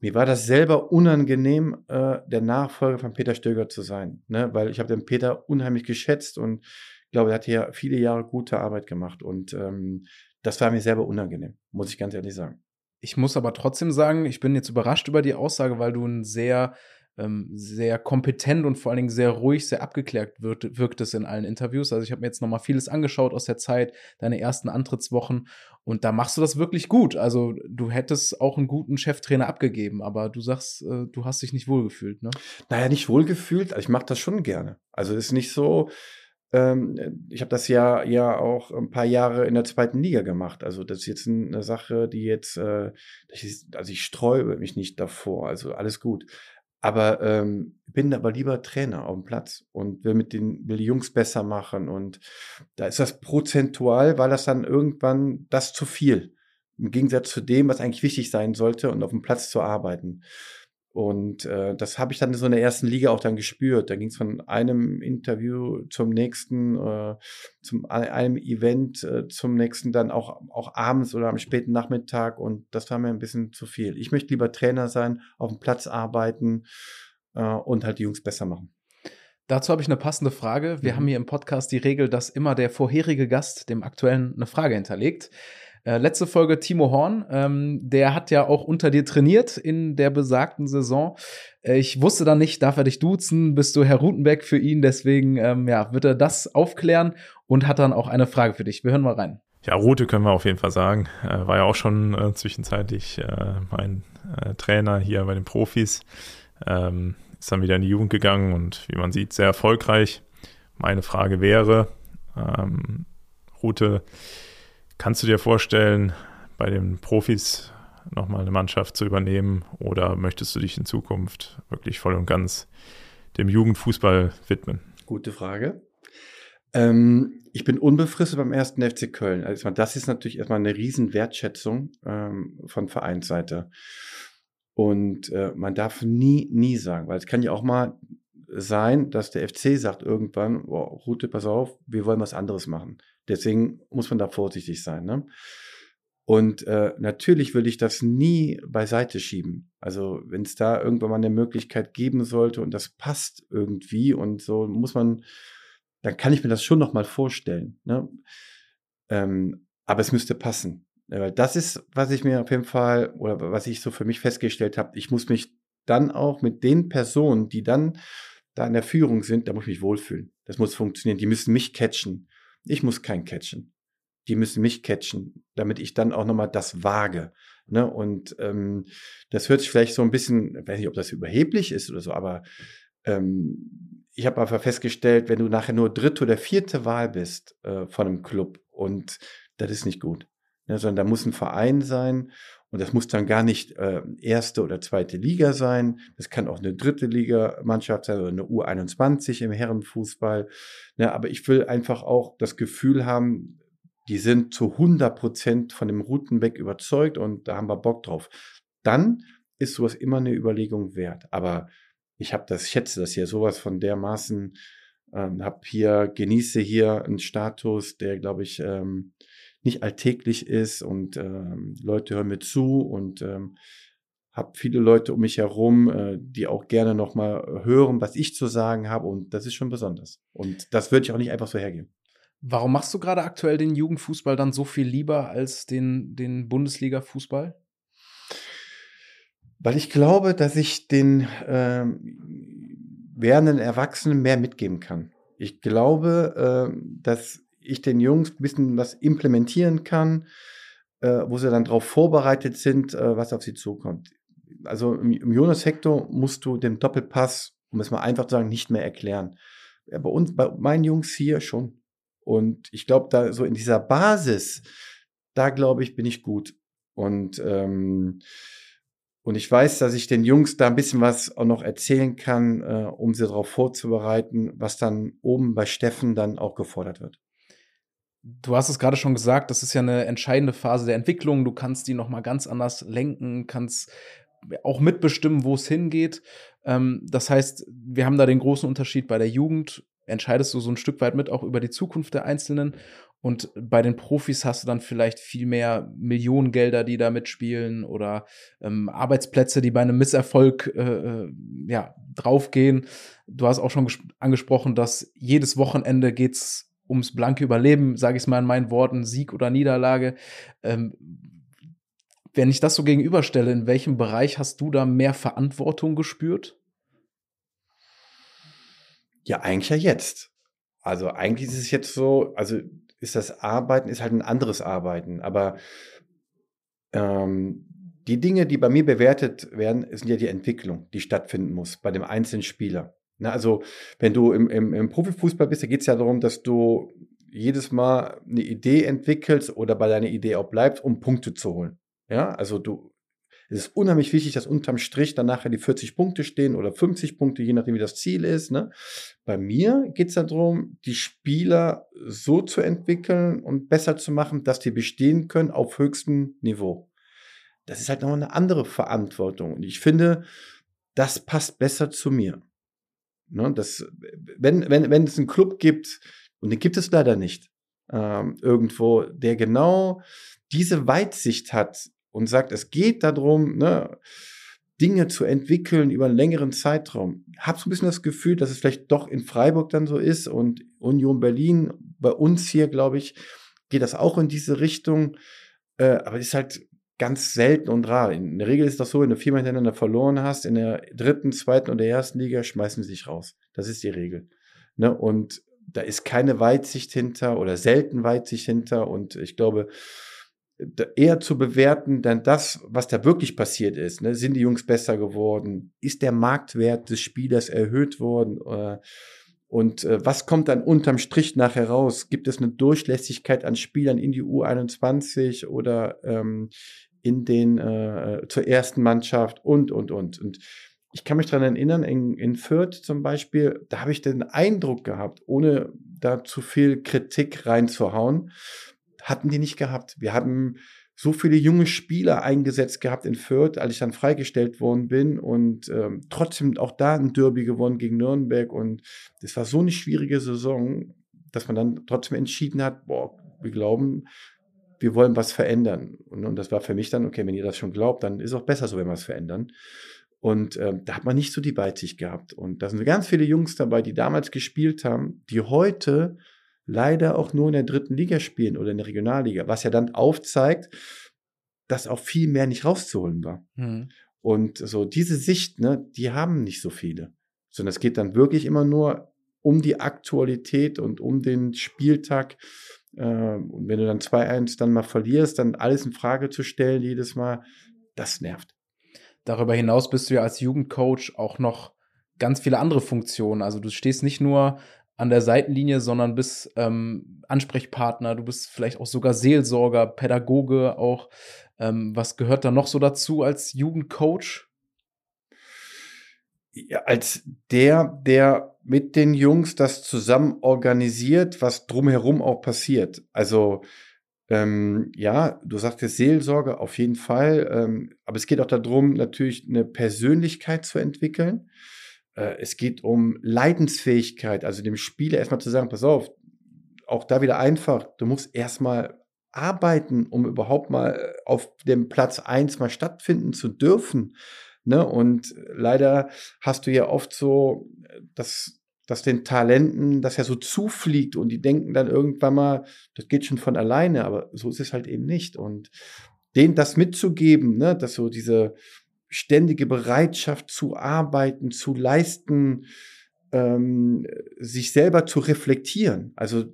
mir war das selber unangenehm, äh, der Nachfolger von Peter Stöger zu sein, ne? weil ich habe den Peter unheimlich geschätzt und glaube, er hat hier viele Jahre gute Arbeit gemacht und ähm, das war mir selber unangenehm, muss ich ganz ehrlich sagen. Ich muss aber trotzdem sagen, ich bin jetzt überrascht über die Aussage, weil du ein sehr ähm, sehr kompetent und vor allen Dingen sehr ruhig, sehr abgeklärt wirkt, wirkt es in allen Interviews. Also ich habe mir jetzt nochmal vieles angeschaut aus der Zeit, deine ersten Antrittswochen und da machst du das wirklich gut. Also du hättest auch einen guten Cheftrainer abgegeben, aber du sagst, äh, du hast dich nicht wohlgefühlt, ne? Naja, nicht wohlgefühlt, also ich mache das schon gerne. Also ist nicht so, ähm, ich habe das ja ja auch ein paar Jahre in der zweiten Liga gemacht. Also das ist jetzt eine Sache, die jetzt, äh, also ich sträube mich nicht davor. Also alles gut. Aber ähm, bin aber lieber Trainer auf dem Platz und will mit den will die Jungs besser machen. Und da ist das prozentual, war das dann irgendwann das zu viel. Im Gegensatz zu dem, was eigentlich wichtig sein sollte und auf dem Platz zu arbeiten. Und äh, das habe ich dann in so einer ersten Liga auch dann gespürt. Da ging es von einem Interview zum nächsten, äh, zum einem Event äh, zum nächsten, dann auch, auch abends oder am späten Nachmittag. Und das war mir ein bisschen zu viel. Ich möchte lieber Trainer sein, auf dem Platz arbeiten äh, und halt die Jungs besser machen. Dazu habe ich eine passende Frage. Wir mhm. haben hier im Podcast die Regel, dass immer der vorherige Gast dem aktuellen eine Frage hinterlegt. Äh, letzte Folge Timo Horn, ähm, der hat ja auch unter dir trainiert in der besagten Saison. Äh, ich wusste dann nicht, darf er dich duzen? Bist du Herr Rutenbeck für ihn? Deswegen ähm, ja, wird er das aufklären und hat dann auch eine Frage für dich. Wir hören mal rein. Ja, Rute können wir auf jeden Fall sagen. Äh, war ja auch schon äh, zwischenzeitlich mein Trainer hier bei den Profis. Ähm, ist dann wieder in die Jugend gegangen und wie man sieht, sehr erfolgreich. Meine Frage wäre, ähm, Rute, Kannst du dir vorstellen, bei den Profis nochmal eine Mannschaft zu übernehmen oder möchtest du dich in Zukunft wirklich voll und ganz dem Jugendfußball widmen? Gute Frage. Ähm, ich bin unbefristet beim ersten FC Köln. Also das ist natürlich erstmal eine riesen Wertschätzung ähm, von Vereinsseite. Und äh, man darf nie, nie sagen, weil es kann ja auch mal sein, dass der FC sagt irgendwann, oh, Rute, pass auf, wir wollen was anderes machen. Deswegen muss man da vorsichtig sein. Ne? Und äh, natürlich will ich das nie beiseite schieben. Also wenn es da irgendwann mal eine Möglichkeit geben sollte und das passt irgendwie und so muss man, dann kann ich mir das schon noch mal vorstellen. Ne? Ähm, aber es müsste passen. Weil das ist, was ich mir auf jeden Fall oder was ich so für mich festgestellt habe. Ich muss mich dann auch mit den Personen, die dann da in der Führung sind, da muss ich mich wohlfühlen. Das muss funktionieren. Die müssen mich catchen. Ich muss kein catchen die müssen mich catchen, damit ich dann auch nochmal das wage. Ne? Und ähm, das hört sich vielleicht so ein bisschen, ich weiß nicht, ob das überheblich ist oder so, aber ähm, ich habe einfach festgestellt, wenn du nachher nur dritte oder vierte Wahl bist äh, von einem Club und das ist nicht gut. Ne? Sondern da muss ein Verein sein und das muss dann gar nicht äh, erste oder zweite Liga sein. Das kann auch eine dritte Liga-Mannschaft sein oder eine U21 im Herrenfußball. Ne? Aber ich will einfach auch das Gefühl haben, die sind zu 100 Prozent von dem Routenweg überzeugt und da haben wir Bock drauf. Dann ist sowas immer eine Überlegung wert. Aber ich habe das, schätze das hier sowas von dermaßen, ähm, hab hier, genieße hier einen Status, der, glaube ich, ähm, nicht alltäglich ist und ähm, Leute hören mir zu und ähm, habe viele Leute um mich herum, äh, die auch gerne nochmal hören, was ich zu sagen habe und das ist schon besonders. Und das würde ich auch nicht einfach so hergeben. Warum machst du gerade aktuell den Jugendfußball dann so viel lieber als den, den Bundesliga-Fußball? Weil ich glaube, dass ich den ähm, werdenden Erwachsenen mehr mitgeben kann. Ich glaube, äh, dass ich den Jungs ein bisschen was implementieren kann, äh, wo sie dann darauf vorbereitet sind, äh, was auf sie zukommt. Also im, im Jonas-Hector musst du den Doppelpass, um es mal einfach zu sagen, nicht mehr erklären. Ja, bei uns, bei meinen Jungs hier schon. Und ich glaube, da so in dieser Basis, da glaube ich, bin ich gut. Und, ähm, und ich weiß, dass ich den Jungs da ein bisschen was auch noch erzählen kann, äh, um sie darauf vorzubereiten, was dann oben bei Steffen dann auch gefordert wird. Du hast es gerade schon gesagt, das ist ja eine entscheidende Phase der Entwicklung. Du kannst die noch mal ganz anders lenken, kannst auch mitbestimmen, wo es hingeht. Ähm, das heißt, wir haben da den großen Unterschied bei der Jugend entscheidest du so ein Stück weit mit auch über die Zukunft der Einzelnen. Und bei den Profis hast du dann vielleicht viel mehr Millionengelder, die da mitspielen oder ähm, Arbeitsplätze, die bei einem Misserfolg äh, äh ja, draufgehen. Du hast auch schon angesprochen, dass jedes Wochenende geht's ums blanke Überleben, sage ich mal in meinen Worten, Sieg oder Niederlage. Ähm, wenn ich das so gegenüberstelle, in welchem Bereich hast du da mehr Verantwortung gespürt? Ja, eigentlich ja jetzt. Also eigentlich ist es jetzt so, also ist das Arbeiten, ist halt ein anderes Arbeiten, aber ähm, die Dinge, die bei mir bewertet werden, sind ja die Entwicklung, die stattfinden muss bei dem einzelnen Spieler. Na, also wenn du im, im, im Profifußball bist, da geht es ja darum, dass du jedes Mal eine Idee entwickelst oder bei deiner Idee auch bleibst, um Punkte zu holen. Ja, also du es ist unheimlich wichtig, dass unterm Strich dann nachher die 40 Punkte stehen oder 50 Punkte, je nachdem, wie das Ziel ist. Ne? Bei mir geht es darum, die Spieler so zu entwickeln und besser zu machen, dass die bestehen können auf höchstem Niveau. Das ist halt noch eine andere Verantwortung. Und ich finde, das passt besser zu mir. Ne? Das, wenn, wenn, wenn es einen Club gibt, und den gibt es leider nicht, ähm, irgendwo, der genau diese Weitsicht hat, und sagt, es geht darum, ne, Dinge zu entwickeln über einen längeren Zeitraum. Hab so ein bisschen das Gefühl, dass es vielleicht doch in Freiburg dann so ist und Union Berlin, bei uns hier, glaube ich, geht das auch in diese Richtung. Äh, aber ist halt ganz selten und rar. In der Regel ist das so, wenn du viermal hintereinander verloren hast, in der dritten, zweiten und der ersten Liga schmeißen sie sich raus. Das ist die Regel. Ne? Und da ist keine Weitsicht hinter oder selten Weitsicht hinter. Und ich glaube, eher zu bewerten, dann das, was da wirklich passiert ist. Ne? Sind die Jungs besser geworden? Ist der Marktwert des Spielers erhöht worden? Äh, und äh, was kommt dann unterm Strich nachher raus? Gibt es eine Durchlässigkeit an Spielern in die U21 oder ähm, in den äh, zur ersten Mannschaft und und und und ich kann mich daran erinnern, in, in Fürth zum Beispiel, da habe ich den Eindruck gehabt, ohne da zu viel Kritik reinzuhauen, hatten die nicht gehabt. Wir haben so viele junge Spieler eingesetzt gehabt in Fürth, als ich dann freigestellt worden bin und ähm, trotzdem auch da ein Derby gewonnen gegen Nürnberg und das war so eine schwierige Saison, dass man dann trotzdem entschieden hat, boah, wir glauben, wir wollen was verändern. Und, und das war für mich dann, okay, wenn ihr das schon glaubt, dann ist auch besser so, wenn wir es verändern. Und ähm, da hat man nicht so die Weitsicht gehabt. Und da sind ganz viele Jungs dabei, die damals gespielt haben, die heute leider auch nur in der dritten Liga spielen oder in der Regionalliga, was ja dann aufzeigt, dass auch viel mehr nicht rauszuholen war. Mhm. Und so diese Sicht, ne, die haben nicht so viele. Sondern es geht dann wirklich immer nur um die Aktualität und um den Spieltag. Äh, und wenn du dann 2-1 dann mal verlierst, dann alles in Frage zu stellen jedes Mal, das nervt. Darüber hinaus bist du ja als Jugendcoach auch noch ganz viele andere Funktionen. Also du stehst nicht nur an der Seitenlinie, sondern bist ähm, Ansprechpartner, du bist vielleicht auch sogar Seelsorger, Pädagoge auch. Ähm, was gehört da noch so dazu als Jugendcoach? Ja, als der, der mit den Jungs das zusammen organisiert, was drumherum auch passiert. Also ähm, ja, du sagtest Seelsorge auf jeden Fall, ähm, aber es geht auch darum, natürlich eine Persönlichkeit zu entwickeln. Äh, es geht um Leidensfähigkeit, also dem Spieler erstmal zu sagen, pass auf, auch da wieder einfach, du musst erstmal arbeiten, um überhaupt mal äh, auf dem Platz eins mal stattfinden zu dürfen. Ne? Und leider hast du ja oft so, dass, dass den Talenten das ja so zufliegt und die denken dann irgendwann mal, das geht schon von alleine, aber so ist es halt eben nicht. Und denen das mitzugeben, ne, dass so diese, ständige Bereitschaft zu arbeiten, zu leisten, ähm, sich selber zu reflektieren. Also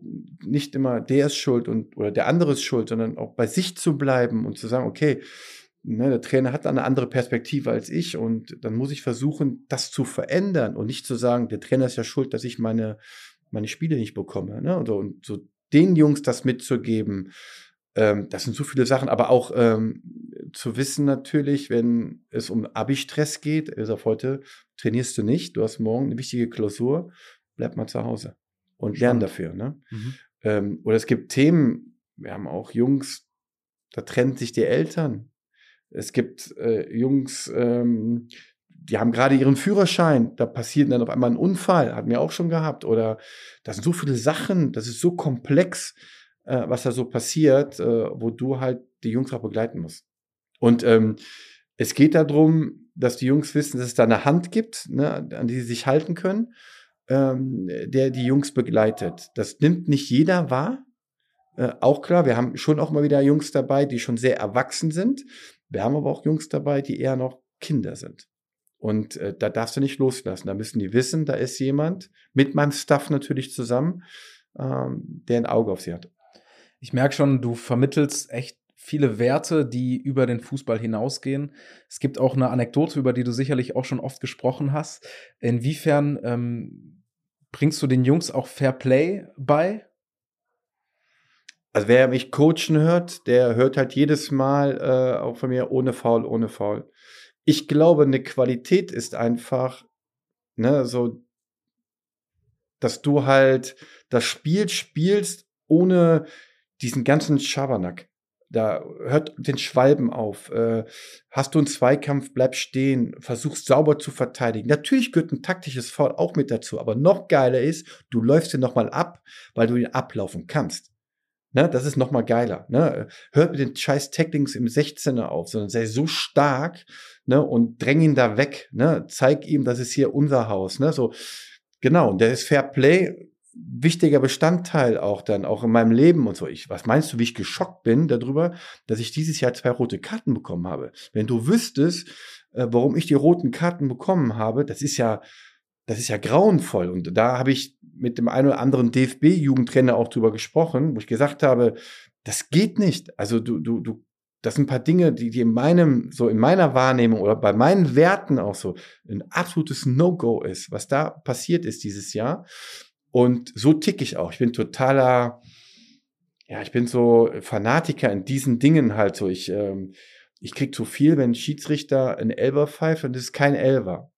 nicht immer der ist schuld und oder der andere ist schuld, sondern auch bei sich zu bleiben und zu sagen, okay, ne, der Trainer hat eine andere Perspektive als ich und dann muss ich versuchen, das zu verändern und nicht zu sagen, der Trainer ist ja schuld, dass ich meine, meine Spiele nicht bekomme. Ne? Und, so, und so den Jungs das mitzugeben, ähm, das sind so viele Sachen, aber auch ähm, zu wissen natürlich, wenn es um Abi-Stress geht, ist auf heute trainierst du nicht, du hast morgen eine wichtige Klausur, bleib mal zu Hause und lern dafür. Ne? Mhm. Ähm, oder es gibt Themen, wir haben auch Jungs, da trennen sich die Eltern. Es gibt äh, Jungs, ähm, die haben gerade ihren Führerschein, da passiert dann auf einmal ein Unfall, hatten wir auch schon gehabt. Oder das sind so viele Sachen, das ist so komplex äh, was da so passiert, äh, wo du halt die Jungs auch begleiten musst. Und ähm, es geht darum, dass die Jungs wissen, dass es da eine Hand gibt, ne, an die sie sich halten können, ähm, der die Jungs begleitet. Das nimmt nicht jeder wahr. Äh, auch klar, wir haben schon auch mal wieder Jungs dabei, die schon sehr erwachsen sind. Wir haben aber auch Jungs dabei, die eher noch Kinder sind. Und äh, da darfst du nicht loslassen. Da müssen die wissen, da ist jemand, mit meinem Staff natürlich zusammen, ähm, der ein Auge auf sie hat. Ich merke schon, du vermittelst echt viele Werte, die über den Fußball hinausgehen. Es gibt auch eine Anekdote, über die du sicherlich auch schon oft gesprochen hast. Inwiefern ähm, bringst du den Jungs auch Fair Play bei? Also wer mich coachen hört, der hört halt jedes Mal äh, auch von mir ohne Foul, ohne Foul. Ich glaube, eine Qualität ist einfach, ne, so, dass du halt das Spiel spielst, ohne diesen ganzen Schabernack. Da hört den Schwalben auf. Äh, hast du einen Zweikampf, bleib stehen, versuchst sauber zu verteidigen. Natürlich gehört ein taktisches Foul auch mit dazu, aber noch geiler ist, du läufst den nochmal ab, weil du ihn ablaufen kannst. Ne, das ist nochmal geiler. Ne? Hört mit den scheiß Tacklings im 16er auf, sondern sei so stark ne, und dräng ihn da weg. Ne? Zeig ihm, das ist hier unser Haus. Ne? So, genau, und der ist Fair Play wichtiger Bestandteil auch dann, auch in meinem Leben und so. Ich, was meinst du, wie ich geschockt bin darüber, dass ich dieses Jahr zwei rote Karten bekommen habe? Wenn du wüsstest, äh, warum ich die roten Karten bekommen habe, das ist ja, das ist ja grauenvoll. Und da habe ich mit dem einen oder anderen DFB-Jugendtrainer auch drüber gesprochen, wo ich gesagt habe, das geht nicht. Also du, du, du, das sind ein paar Dinge, die, die in meinem, so in meiner Wahrnehmung oder bei meinen Werten auch so ein absolutes No-Go ist, was da passiert ist dieses Jahr. Und so tick ich auch. Ich bin totaler, ja, ich bin so Fanatiker in diesen Dingen halt so. Ich, ähm, ich krieg zu viel, wenn ein Schiedsrichter ein Elber pfeift und es ist kein Elber.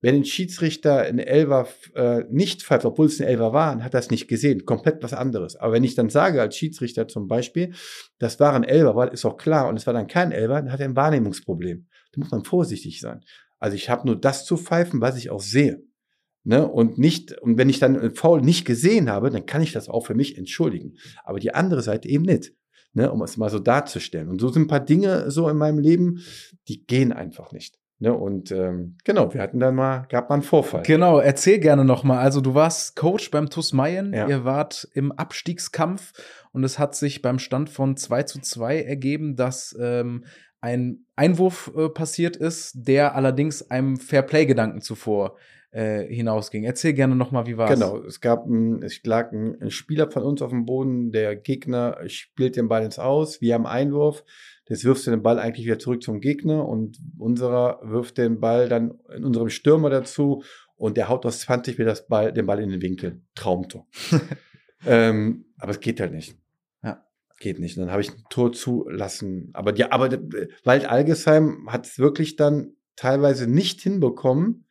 Wenn ein Schiedsrichter ein Elber äh, nicht pfeift, obwohl es ein Elber war, dann hat er es nicht gesehen. Komplett was anderes. Aber wenn ich dann sage als Schiedsrichter zum Beispiel, das war ein Elber, war, ist auch klar, und es war dann kein Elber, dann hat er ein Wahrnehmungsproblem. Da muss man vorsichtig sein. Also ich habe nur das zu pfeifen, was ich auch sehe. Ne, und nicht, und wenn ich dann Foul nicht gesehen habe, dann kann ich das auch für mich entschuldigen. Aber die andere Seite eben nicht. ne, um es mal so darzustellen. Und so sind ein paar Dinge so in meinem Leben, die gehen einfach nicht. Ne, und ähm, genau, wir hatten dann mal, gab mal einen Vorfall. Genau, erzähl gerne nochmal. Also du warst Coach beim TuS Mayen, Ja. ihr wart im Abstiegskampf und es hat sich beim Stand von 2 zu 2 ergeben, dass ähm, ein Einwurf äh, passiert ist, der allerdings einem Fairplay-Gedanken zuvor äh, hinausging. Erzähl gerne nochmal, wie war's? Genau, es gab ein, es lag ein, ein Spieler von uns auf dem Boden, der Gegner spielt den Ball ins Aus, wir haben Einwurf, das wirfst du den Ball eigentlich wieder zurück zum Gegner und unserer wirft den Ball dann in unserem Stürmer dazu und der haut aus 20 Meter das Ball, den Ball in den Winkel. Traumtor. ähm, aber es geht halt nicht. Ja. Geht nicht. Und dann habe ich ein Tor zulassen. Aber ja, aber äh, Wald Algesheim hat es wirklich dann teilweise nicht hinbekommen,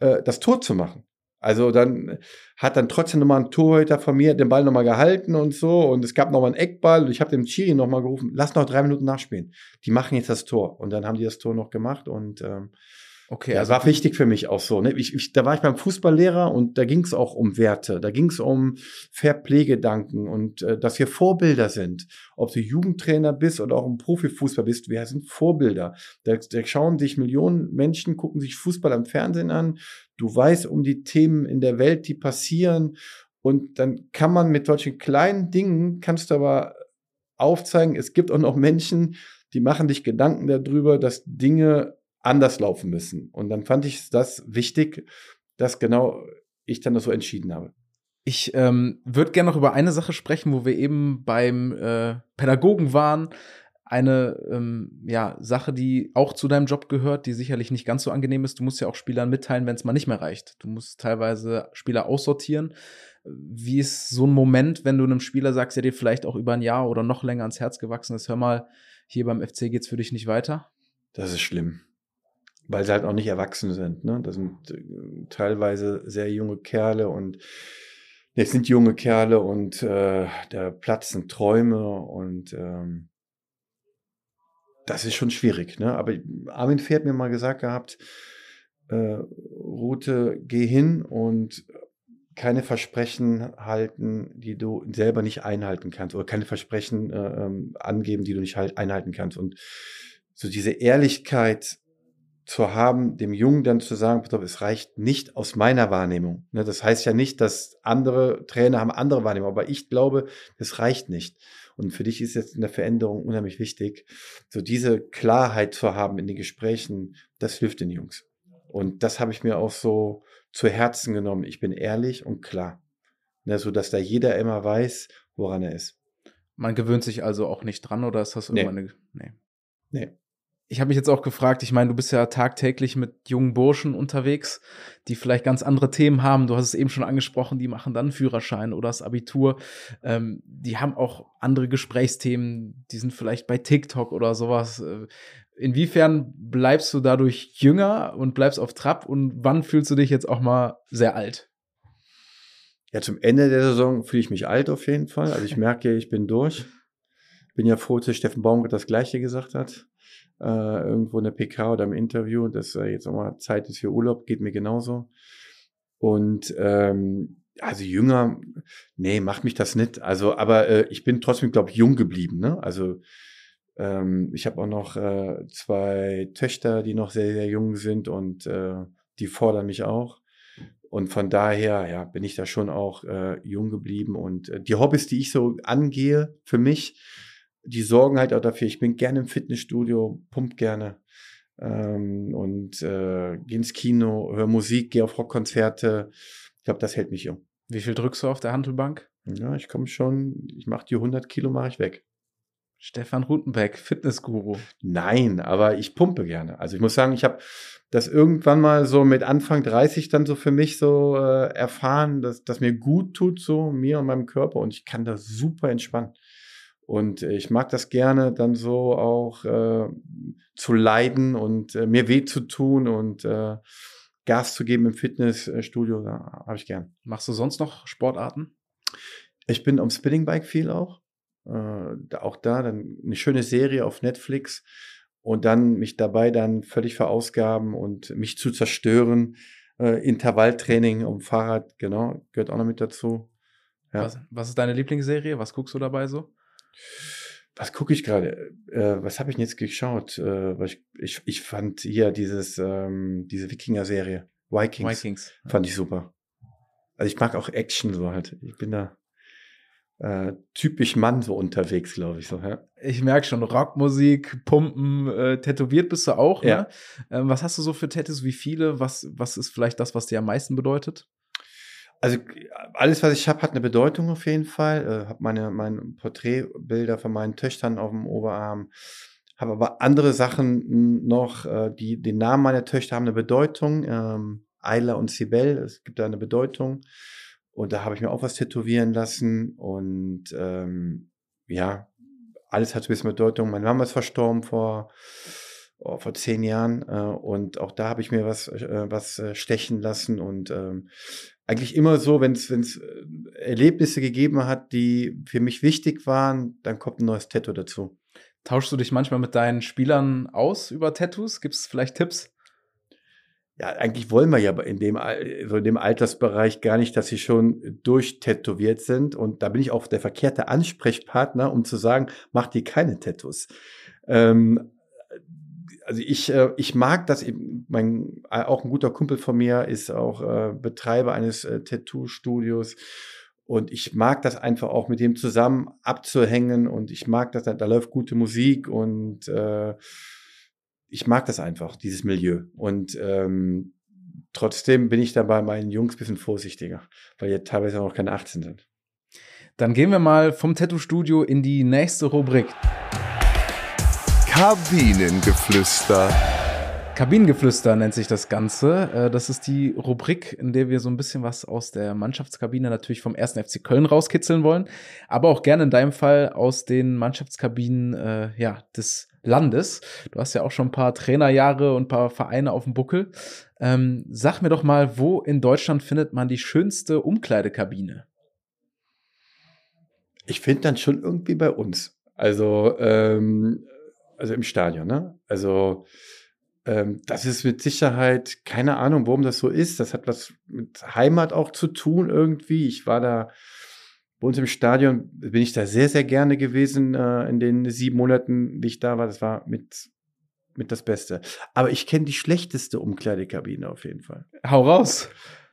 äh, das Tor zu machen. Also dann hat dann trotzdem nochmal ein Torhüter von mir den Ball nochmal gehalten und so und es gab nochmal einen Eckball und ich habe dem Chiri nochmal gerufen, lass noch drei Minuten nachspielen. Die machen jetzt das Tor und dann haben die das Tor noch gemacht und ähm, Okay, ja, also war wichtig für mich auch so. Ne? Ich, ich, da war ich beim Fußballlehrer und da ging es auch um Werte, da ging es um Fairplay-Gedanken und äh, dass wir Vorbilder sind. Ob du Jugendtrainer bist oder auch im Profifußball bist, wir sind Vorbilder. Da, da schauen sich Millionen Menschen, gucken sich Fußball am Fernsehen an. Du weißt um die Themen in der Welt, die passieren. Und dann kann man mit solchen kleinen Dingen, kannst du aber aufzeigen, es gibt auch noch Menschen, die machen dich Gedanken darüber, dass Dinge anders laufen müssen. Und dann fand ich das wichtig, dass genau ich dann das so entschieden habe. Ich ähm, würde gerne noch über eine Sache sprechen, wo wir eben beim äh, Pädagogen waren. Eine ähm, ja, Sache, die auch zu deinem Job gehört, die sicherlich nicht ganz so angenehm ist. Du musst ja auch Spielern mitteilen, wenn es mal nicht mehr reicht. Du musst teilweise Spieler aussortieren. Wie ist so ein Moment, wenn du einem Spieler sagst, der dir vielleicht auch über ein Jahr oder noch länger ans Herz gewachsen ist, hör mal, hier beim FC geht's für dich nicht weiter? Das ist schlimm. Weil sie halt auch nicht erwachsen sind. Ne? Das sind äh, teilweise sehr junge Kerle und es sind junge Kerle und äh, da platzen Träume und ähm, das ist schon schwierig. Ne? Aber Armin Fähr hat mir mal gesagt gehabt, äh, Rute, geh hin und keine Versprechen halten, die du selber nicht einhalten kannst oder keine Versprechen äh, ähm, angeben, die du nicht halt einhalten kannst. Und so diese Ehrlichkeit zu haben, dem Jungen dann zu sagen, es reicht nicht aus meiner Wahrnehmung. Ne, das heißt ja nicht, dass andere Trainer haben andere Wahrnehmung, aber ich glaube, das reicht nicht. Und für dich ist jetzt in der Veränderung unheimlich wichtig, so diese Klarheit zu haben in den Gesprächen, das hilft den Jungs. Und das habe ich mir auch so zu Herzen genommen. Ich bin ehrlich und klar. Ne, so dass da jeder immer weiß, woran er ist. Man gewöhnt sich also auch nicht dran oder ist das Nee. irgendwann eine. Nee. Nee. Ich habe mich jetzt auch gefragt, ich meine, du bist ja tagtäglich mit jungen Burschen unterwegs, die vielleicht ganz andere Themen haben. Du hast es eben schon angesprochen, die machen dann Führerschein oder das Abitur. Ähm, die haben auch andere Gesprächsthemen, die sind vielleicht bei TikTok oder sowas. Äh, Inwiefern bleibst du dadurch jünger und bleibst auf Trab und wann fühlst du dich jetzt auch mal sehr alt? Ja, zum Ende der Saison fühle ich mich alt auf jeden Fall. Also ich merke, ich bin durch. Bin ja froh, dass Steffen Baumgart das Gleiche gesagt hat. Äh, irgendwo in der PK oder im Interview, dass äh, jetzt nochmal Zeit ist für Urlaub, geht mir genauso. Und ähm, also jünger, nee, macht mich das nicht. Also, aber äh, ich bin trotzdem, glaube ich, jung geblieben. Ne? Also ähm, ich habe auch noch äh, zwei Töchter, die noch sehr, sehr jung sind und äh, die fordern mich auch. Und von daher, ja, bin ich da schon auch äh, jung geblieben. Und äh, die Hobbys, die ich so angehe für mich, die sorgen halt auch dafür. Ich bin gerne im Fitnessstudio, pump gerne ähm, und äh, gehe ins Kino, höre Musik, gehe auf Rockkonzerte. Ich glaube, das hält mich jung. Wie viel drückst du auf der Handelbank? Ja, ich komme schon, ich mache die 100 Kilo, mache ich weg. Stefan Rutenbeck, Fitnessguru. Nein, aber ich pumpe gerne. Also ich muss sagen, ich habe das irgendwann mal so mit Anfang 30 dann so für mich so äh, erfahren, dass das mir gut tut, so mir und meinem Körper und ich kann da super entspannen. Und äh, ich mag das gerne, dann so auch äh, zu leiden und äh, mir weh zu tun und äh, Gas zu geben im Fitnessstudio, da habe ich gern. Machst du sonst noch Sportarten? Ich bin am Spinningbike viel auch. Äh, auch da dann eine schöne Serie auf Netflix und dann mich dabei dann völlig verausgaben und mich zu zerstören. Äh, Intervalltraining am Fahrrad, genau, gehört auch noch mit dazu. Ja. Was, was ist deine Lieblingsserie? Was guckst du dabei so? Was gucke ich gerade? Äh, was habe ich denn jetzt geschaut? Äh, ich, ich, ich fand hier dieses, ähm, diese Wikinger-Serie, Vikings, Vikings. fand ich super. Also ich mag auch Action so halt. Ich bin da äh, typisch Mann so unterwegs, glaube ich so. Ja. Ich merke schon, Rockmusik, Pumpen, äh, tätowiert bist du auch. Ja. Ne? Ähm, was hast du so für Tattoos? Wie viele? Was, was ist vielleicht das, was dir am meisten bedeutet? Also alles, was ich habe, hat eine Bedeutung auf jeden Fall. Äh, habe meine, meine Porträtbilder von meinen Töchtern auf dem Oberarm. Habe aber andere Sachen noch, äh, die den Namen meiner Töchter haben eine Bedeutung. Ähm, Ayla und Sibel, es gibt da eine Bedeutung. Und da habe ich mir auch was tätowieren lassen. Und ähm, ja, alles hat ein bisschen Bedeutung. Meine Mama ist verstorben vor, oh, vor zehn Jahren. Äh, und auch da habe ich mir was, äh, was äh, stechen lassen. Und ähm, eigentlich immer so, wenn es äh, Erlebnisse gegeben hat, die für mich wichtig waren, dann kommt ein neues Tattoo dazu. Tauschst du dich manchmal mit deinen Spielern aus über Tattoos? Gibt es vielleicht Tipps? Ja, eigentlich wollen wir ja in dem, so in dem Altersbereich gar nicht, dass sie schon durchtätowiert sind. Und da bin ich auch der verkehrte Ansprechpartner, um zu sagen, mach dir keine Tattoos. Ähm, also ich, äh, ich mag das, mein, auch ein guter Kumpel von mir ist auch äh, Betreiber eines äh, Tattoo-Studios. Und ich mag das einfach auch mit dem zusammen abzuhängen und ich mag das, da läuft gute Musik und äh, ich mag das einfach, dieses Milieu. Und ähm, trotzdem bin ich da bei meinen Jungs ein bisschen vorsichtiger, weil die teilweise auch noch keine 18 sind. Dann gehen wir mal vom Tattoo-Studio in die nächste Rubrik. Kabinengeflüster. Kabinengeflüster nennt sich das Ganze. Äh, das ist die Rubrik, in der wir so ein bisschen was aus der Mannschaftskabine natürlich vom 1. FC Köln rauskitzeln wollen, aber auch gerne in deinem Fall aus den Mannschaftskabinen äh, ja, des Landes. Du hast ja auch schon ein paar Trainerjahre und ein paar Vereine auf dem Buckel. Ähm, sag mir doch mal, wo in Deutschland findet man die schönste Umkleidekabine? Ich finde dann schon irgendwie bei uns. Also, ähm, also im Stadion, ne? Also ähm, das ist mit Sicherheit, keine Ahnung, warum das so ist. Das hat was mit Heimat auch zu tun irgendwie. Ich war da bei uns im Stadion, bin ich da sehr, sehr gerne gewesen äh, in den sieben Monaten, wie ich da war. Das war mit, mit das Beste. Aber ich kenne die schlechteste Umkleidekabine auf jeden Fall. Hau raus.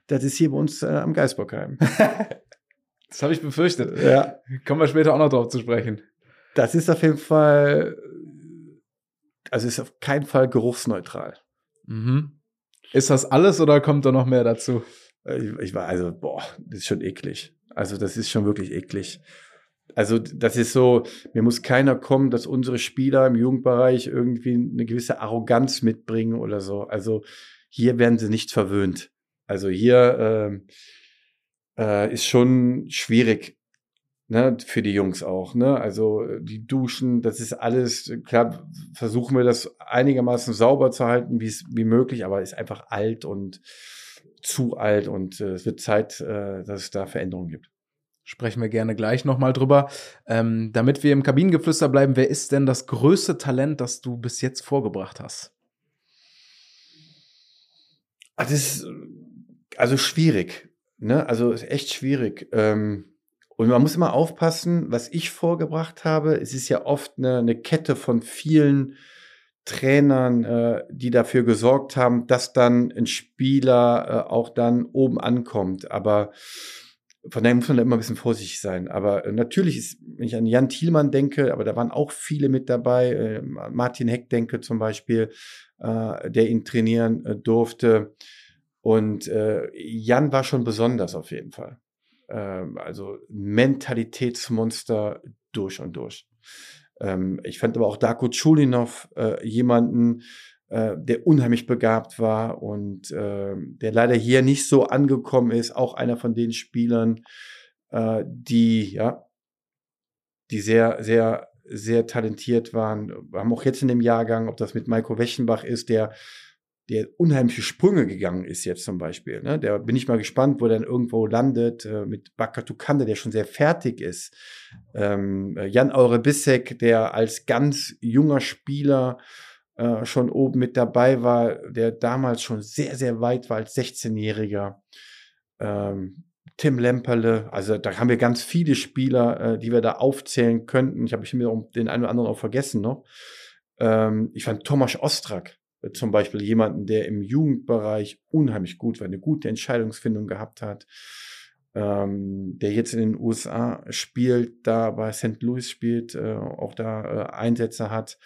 Das ist hier bei uns äh, am Geisbockheim. das habe ich befürchtet. Ja. Kommen wir später auch noch drauf zu sprechen. Das ist auf jeden Fall also ist auf keinen Fall geruchsneutral. Mhm. Ist das alles oder kommt da noch mehr dazu? Äh, ich, ich war also, boah, das ist schon eklig. Also das ist schon wirklich eklig. Also das ist so, mir muss keiner kommen, dass unsere Spieler im Jugendbereich irgendwie eine gewisse Arroganz mitbringen oder so. Also hier werden sie nicht verwöhnt. Also hier äh, äh, ist schon schwierig ne, für die Jungs auch. Ne? Also äh, die Duschen, das ist alles, klar, versuchen wir das einigermaßen sauber zu halten, wie es wie möglich, aber ist einfach alt und zu alt und äh, es wird Zeit, äh, dass es da Veränderungen gibt. Sprechen wir gerne gleich nochmal drüber. Ähm, damit wir im Kabinengeflüster bleiben, wer ist denn das größte Talent, das du bis jetzt vorgebracht hast? Also, das ist also schwierig. Ne? Also ist echt schwierig. Ähm, und man muss immer aufpassen, was ich vorgebracht habe. Es ist ja oft eine, eine Kette von vielen Trainern, äh, die dafür gesorgt haben, dass dann ein Spieler äh, auch dann oben ankommt. Aber von daher muss man da immer ein bisschen vorsichtig sein. Aber äh, natürlich ist, wenn ich an Jan Thielmann denke, aber da waren auch viele mit dabei, äh, Martin Heck denke zum Beispiel, äh, der ihn trainieren äh, durfte. Und äh, Jan war schon besonders auf jeden Fall also Mentalitätsmonster durch und durch. Ähm, ich fand aber auch Darko Chulinov äh, jemanden, äh, der unheimlich begabt war und äh, der leider hier nicht so angekommen ist. Auch einer von den Spielern, äh, die ja, die sehr, sehr, sehr talentiert waren. Wir haben auch jetzt in dem Jahrgang, ob das mit Maiko Wechenbach ist, der der unheimliche Sprünge gegangen ist jetzt zum Beispiel. Ne? Da bin ich mal gespannt, wo er dann irgendwo landet äh, mit Bakatukande, der schon sehr fertig ist. Ähm, äh, Jan Aure Bissek, der als ganz junger Spieler äh, schon oben mit dabei war, der damals schon sehr, sehr weit war als 16-Jähriger. Ähm, Tim Lemperle, also da haben wir ganz viele Spieler, äh, die wir da aufzählen könnten. Ich habe mir den einen oder anderen auch vergessen noch. Ähm, ich fand Thomas Ostrak zum Beispiel jemanden, der im Jugendbereich unheimlich gut war, eine gute Entscheidungsfindung gehabt hat, ähm, der jetzt in den USA spielt, da bei St. Louis spielt, äh, auch da äh, Einsätze hat,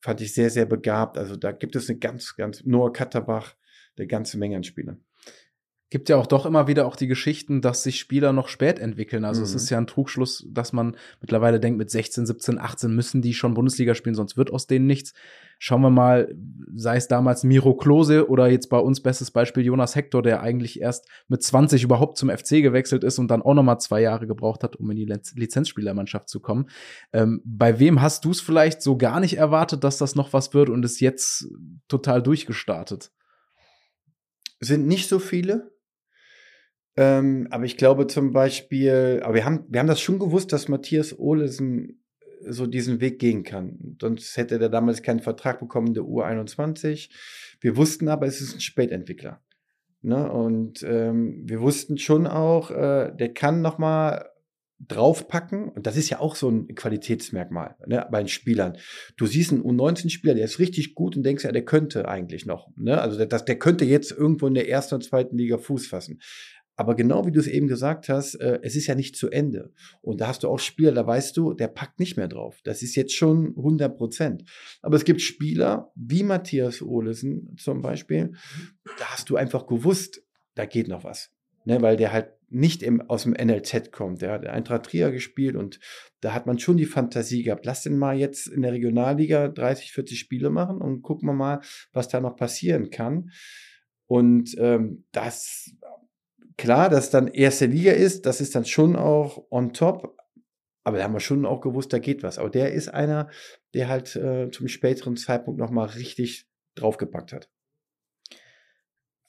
fand ich sehr, sehr begabt. Also da gibt es eine ganz, ganz, Noah Katterbach, eine ganze Menge an Spielern gibt ja auch doch immer wieder auch die Geschichten, dass sich Spieler noch spät entwickeln. Also mhm. es ist ja ein Trugschluss, dass man mittlerweile denkt, mit 16, 17, 18 müssen die schon Bundesliga spielen, sonst wird aus denen nichts. Schauen wir mal, sei es damals Miro Klose oder jetzt bei uns bestes Beispiel Jonas Hector, der eigentlich erst mit 20 überhaupt zum FC gewechselt ist und dann auch noch mal zwei Jahre gebraucht hat, um in die Lizenzspielermannschaft zu kommen. Ähm, bei wem hast du es vielleicht so gar nicht erwartet, dass das noch was wird und ist jetzt total durchgestartet? Sind nicht so viele, ähm, aber ich glaube zum Beispiel, aber wir haben, wir haben das schon gewusst, dass Matthias Olesen so diesen Weg gehen kann. Sonst hätte er damals keinen Vertrag bekommen in der U21. Wir wussten aber, es ist ein Spätentwickler. Ne? Und ähm, wir wussten schon auch, äh, der kann noch mal draufpacken. Und das ist ja auch so ein Qualitätsmerkmal ne, bei den Spielern. Du siehst einen U19-Spieler, der ist richtig gut und denkst ja, der könnte eigentlich noch. Ne? Also der, der könnte jetzt irgendwo in der ersten und zweiten Liga Fuß fassen. Aber genau wie du es eben gesagt hast, äh, es ist ja nicht zu Ende. Und da hast du auch Spieler, da weißt du, der packt nicht mehr drauf. Das ist jetzt schon 100 Prozent. Aber es gibt Spieler wie Matthias Olesen zum Beispiel, da hast du einfach gewusst, da geht noch was. Ne, weil der halt nicht im, aus dem NLZ kommt. Der hat Eintracht Trier gespielt und da hat man schon die Fantasie gehabt. Lass den mal jetzt in der Regionalliga 30, 40 Spiele machen und gucken wir mal, was da noch passieren kann. Und ähm, das klar, dass dann erste Liga ist, das ist dann schon auch on top. Aber da haben wir schon auch gewusst, da geht was. Aber der ist einer, der halt äh, zum späteren Zeitpunkt nochmal richtig draufgepackt hat.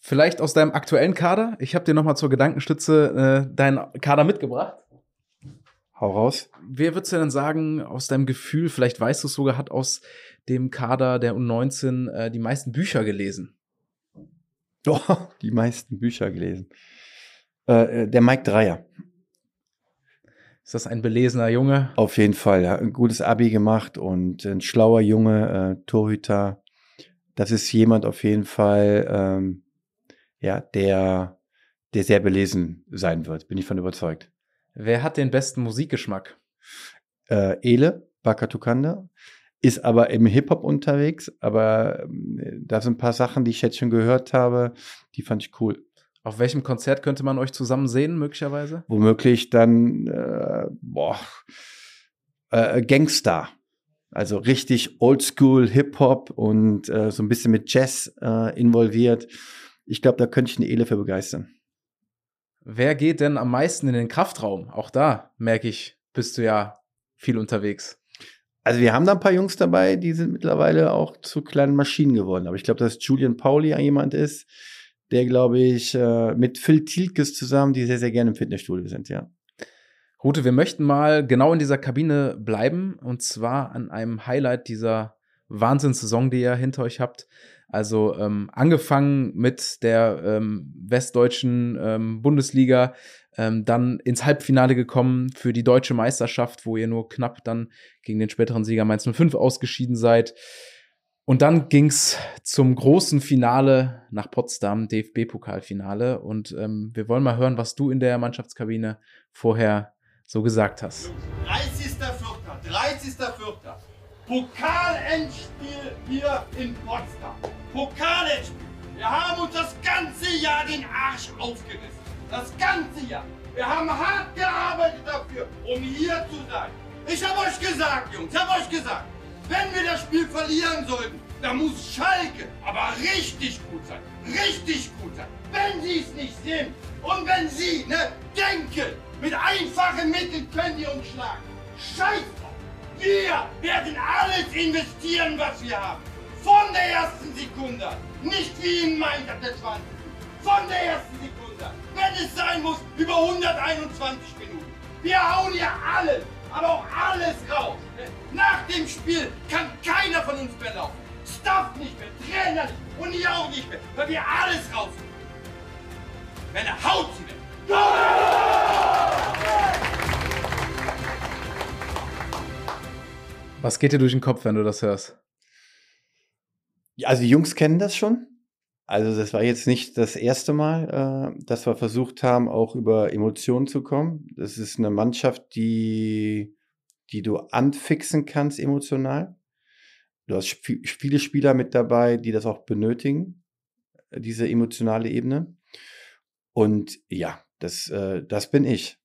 Vielleicht aus deinem aktuellen Kader. Ich habe dir nochmal zur Gedankenstütze äh, deinen Kader mitgebracht. Hau raus. Wer würdest du denn sagen, aus deinem Gefühl, vielleicht weißt du es sogar, hat aus dem Kader der U19 äh, die meisten Bücher gelesen? Oh, die meisten Bücher gelesen. Äh, äh, der Mike Dreier. Ist das ein belesener Junge? Auf jeden Fall. Ja. Ein gutes Abi gemacht und ein schlauer Junge, äh, Torhüter. Das ist jemand auf jeden Fall, ähm, ja, der, der sehr belesen sein wird. Bin ich von überzeugt. Wer hat den besten Musikgeschmack? Äh, Ele, Bakatukanda. Ist aber im Hip-Hop unterwegs, aber äh, da sind ein paar Sachen, die ich jetzt schon gehört habe, die fand ich cool. Auf welchem Konzert könnte man euch zusammen sehen, möglicherweise? Womöglich dann, äh, boah, äh, Gangster. Also richtig Oldschool Hip-Hop und äh, so ein bisschen mit Jazz äh, involviert. Ich glaube, da könnte ich eine Ele für begeistern. Wer geht denn am meisten in den Kraftraum? Auch da merke ich, bist du ja viel unterwegs. Also wir haben da ein paar Jungs dabei, die sind mittlerweile auch zu kleinen Maschinen geworden. Aber ich glaube, dass Julian Pauli jemand ist, der, glaube ich, äh, mit Phil Tilkes zusammen, die sehr, sehr gerne im Fitnessstudio sind, ja. Rute, wir möchten mal genau in dieser Kabine bleiben und zwar an einem Highlight dieser Wahnsinnssaison, die ihr hinter euch habt. Also ähm, angefangen mit der ähm, westdeutschen ähm, Bundesliga, ähm, dann ins Halbfinale gekommen für die deutsche Meisterschaft, wo ihr nur knapp dann gegen den späteren Sieger Mainz 05 ausgeschieden seid. Und dann ging's zum großen Finale nach Potsdam, DFB-Pokalfinale. Und ähm, wir wollen mal hören, was du in der Mannschaftskabine vorher so gesagt hast. 30.04. 30.04. Pokalendspiel hier in Potsdam. Pokalendspiel. Wir haben uns das ganze Jahr den Arsch aufgerissen. Das ganze Jahr. Wir haben hart gearbeitet dafür, um hier zu sein. Ich habe euch gesagt, Jungs, ich habe euch gesagt, wenn wir das Spiel verlieren sollten, dann muss Schalke aber richtig gut sein. Richtig gut sein. Wenn sie es nicht sind und wenn sie ne, denken, mit einfachen Mitteln können die uns schlagen. Scheiß drauf. Wir werden alles investieren, was wir haben. Von der ersten Sekunde. Nicht wie in Mainz ab der 20. Von der ersten Sekunde. Wenn es sein muss, über 121 Minuten. Wir hauen hier alles aber auch alles raus. Nach dem Spiel kann keiner von uns mehr laufen. Staff nicht mehr, Trainer nicht und ich auch nicht mehr, weil wir alles raus. Wenn er haut sie weg. Was geht dir durch den Kopf, wenn du das hörst? Also die Jungs kennen das schon. Also das war jetzt nicht das erste Mal, äh, dass wir versucht haben, auch über Emotionen zu kommen. Das ist eine Mannschaft, die, die du anfixen kannst emotional. Du hast viele Spieler mit dabei, die das auch benötigen, diese emotionale Ebene. Und ja, das, äh, das bin ich.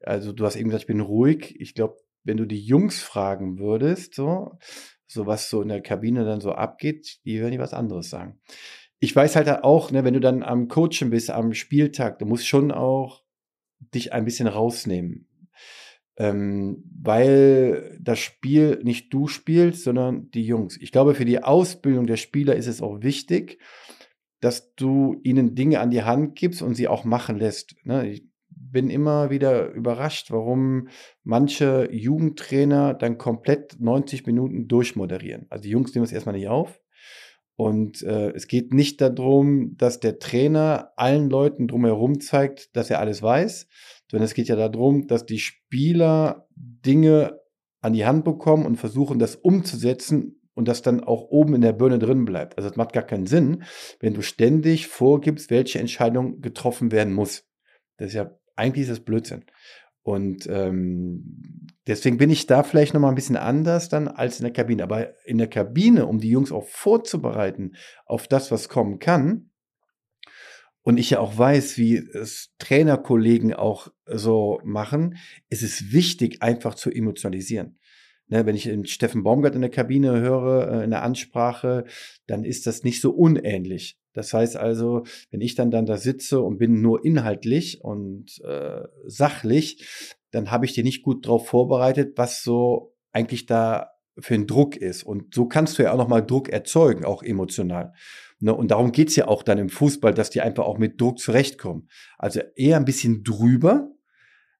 Also du hast eben gesagt, ich bin ruhig. Ich glaube, wenn du die Jungs fragen würdest, so, so was so in der Kabine dann so abgeht, die würden dir was anderes sagen. Ich weiß halt auch, ne, wenn du dann am Coachen bist, am Spieltag, du musst schon auch dich ein bisschen rausnehmen. Ähm, weil das Spiel nicht du spielst, sondern die Jungs. Ich glaube, für die Ausbildung der Spieler ist es auch wichtig, dass du ihnen Dinge an die Hand gibst und sie auch machen lässt. Ne? Ich bin immer wieder überrascht, warum manche Jugendtrainer dann komplett 90 Minuten durchmoderieren. Also die Jungs nehmen es erstmal nicht auf. Und äh, es geht nicht darum, dass der Trainer allen Leuten drumherum zeigt, dass er alles weiß, sondern es geht ja darum, dass die Spieler Dinge an die Hand bekommen und versuchen, das umzusetzen und das dann auch oben in der Birne drin bleibt. Also es macht gar keinen Sinn, wenn du ständig vorgibst, welche Entscheidung getroffen werden muss. Das ist ja eigentlich ist das Blödsinn. Und ähm, deswegen bin ich da vielleicht noch mal ein bisschen anders dann als in der Kabine. Aber in der Kabine, um die Jungs auch vorzubereiten auf das, was kommen kann, und ich ja auch weiß, wie es Trainerkollegen auch so machen, ist es wichtig, einfach zu emotionalisieren. Ne, wenn ich in Steffen Baumgart in der Kabine höre, äh, in der Ansprache, dann ist das nicht so unähnlich. Das heißt also, wenn ich dann, dann da sitze und bin nur inhaltlich und äh, sachlich, dann habe ich dir nicht gut drauf vorbereitet, was so eigentlich da für ein Druck ist. Und so kannst du ja auch nochmal Druck erzeugen, auch emotional. Ne? Und darum geht's ja auch dann im Fußball, dass die einfach auch mit Druck zurechtkommen. Also eher ein bisschen drüber,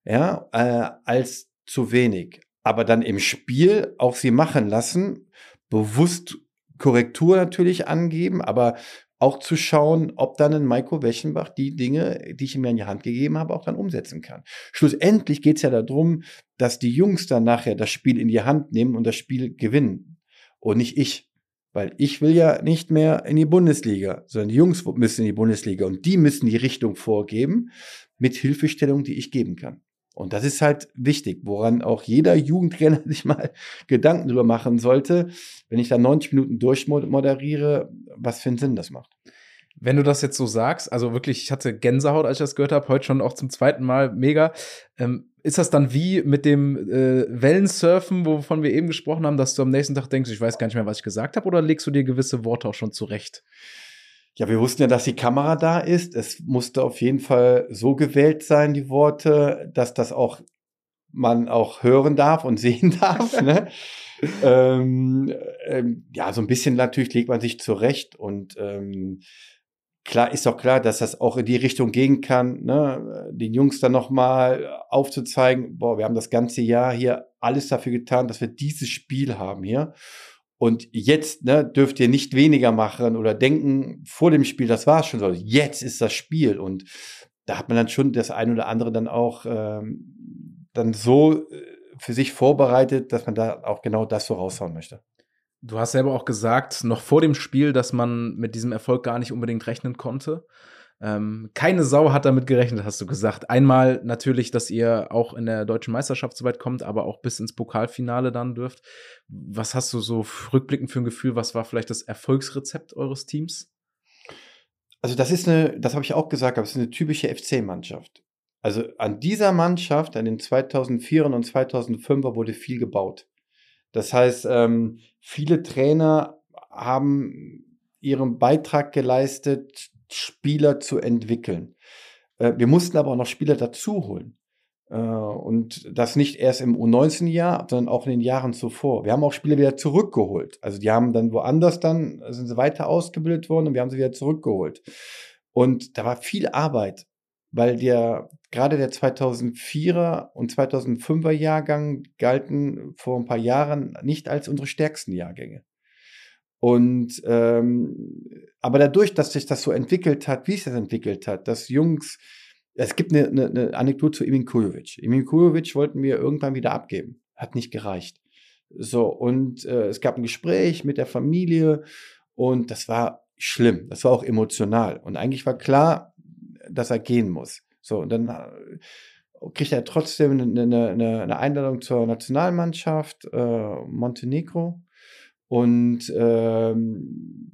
ja, äh, als zu wenig. Aber dann im Spiel auch sie machen lassen, bewusst Korrektur natürlich angeben, aber auch zu schauen, ob dann ein Maiko Weschenbach die Dinge, die ich ihm in die Hand gegeben habe, auch dann umsetzen kann. Schlussendlich geht es ja darum, dass die Jungs dann nachher das Spiel in die Hand nehmen und das Spiel gewinnen und nicht ich. Weil ich will ja nicht mehr in die Bundesliga, sondern die Jungs müssen in die Bundesliga und die müssen die Richtung vorgeben mit Hilfestellung, die ich geben kann. Und das ist halt wichtig, woran auch jeder Jugendtrainer sich mal Gedanken drüber machen sollte, wenn ich da 90 Minuten durchmoderiere, was für einen Sinn das macht. Wenn du das jetzt so sagst, also wirklich, ich hatte Gänsehaut, als ich das gehört habe, heute schon auch zum zweiten Mal mega. Ähm, ist das dann wie mit dem äh, Wellensurfen, wovon wir eben gesprochen haben, dass du am nächsten Tag denkst, ich weiß gar nicht mehr, was ich gesagt habe, oder legst du dir gewisse Worte auch schon zurecht? Ja, wir wussten ja, dass die Kamera da ist. Es musste auf jeden Fall so gewählt sein, die Worte, dass das auch man auch hören darf und sehen darf. ne? ähm, ähm, ja, so ein bisschen natürlich legt man sich zurecht und ähm, klar ist doch klar, dass das auch in die Richtung gehen kann, ne? den Jungs dann nochmal aufzuzeigen, boah, wir haben das ganze Jahr hier alles dafür getan, dass wir dieses Spiel haben hier. Und jetzt ne, dürft ihr nicht weniger machen oder denken vor dem Spiel, das war schon so. Jetzt ist das Spiel. Und da hat man dann schon das ein oder andere dann auch ähm, dann so äh, für sich vorbereitet, dass man da auch genau das so raushauen möchte. Du hast selber auch gesagt, noch vor dem Spiel, dass man mit diesem Erfolg gar nicht unbedingt rechnen konnte. Ähm, keine Sau hat damit gerechnet, hast du gesagt. Einmal natürlich, dass ihr auch in der deutschen Meisterschaft so weit kommt, aber auch bis ins Pokalfinale dann dürft. Was hast du so rückblickend für ein Gefühl? Was war vielleicht das Erfolgsrezept eures Teams? Also, das ist eine, das habe ich auch gesagt, aber es ist eine typische FC-Mannschaft. Also an dieser Mannschaft, an den 2004er und 2005er wurde viel gebaut. Das heißt, ähm, viele Trainer haben ihren Beitrag geleistet, Spieler zu entwickeln. Äh, wir mussten aber auch noch Spieler dazu holen. Äh, und das nicht erst im U19-Jahr, sondern auch in den Jahren zuvor. Wir haben auch Spieler wieder zurückgeholt. Also die haben dann woanders dann, sind sie weiter ausgebildet worden und wir haben sie wieder zurückgeholt. Und da war viel Arbeit, weil der, gerade der 2004er und 2005er Jahrgang galten vor ein paar Jahren nicht als unsere stärksten Jahrgänge. Und ähm, aber dadurch, dass sich das so entwickelt hat, wie es das entwickelt hat, dass Jungs es gibt eine, eine, eine Anekdote zu Emin Kujovic. Emin Kujovic wollten wir irgendwann wieder abgeben. Hat nicht gereicht. So, und äh, es gab ein Gespräch mit der Familie und das war schlimm. Das war auch emotional. Und eigentlich war klar, dass er gehen muss. So, und dann äh, kriegt er trotzdem eine, eine, eine Einladung zur Nationalmannschaft äh, Montenegro. Und ähm,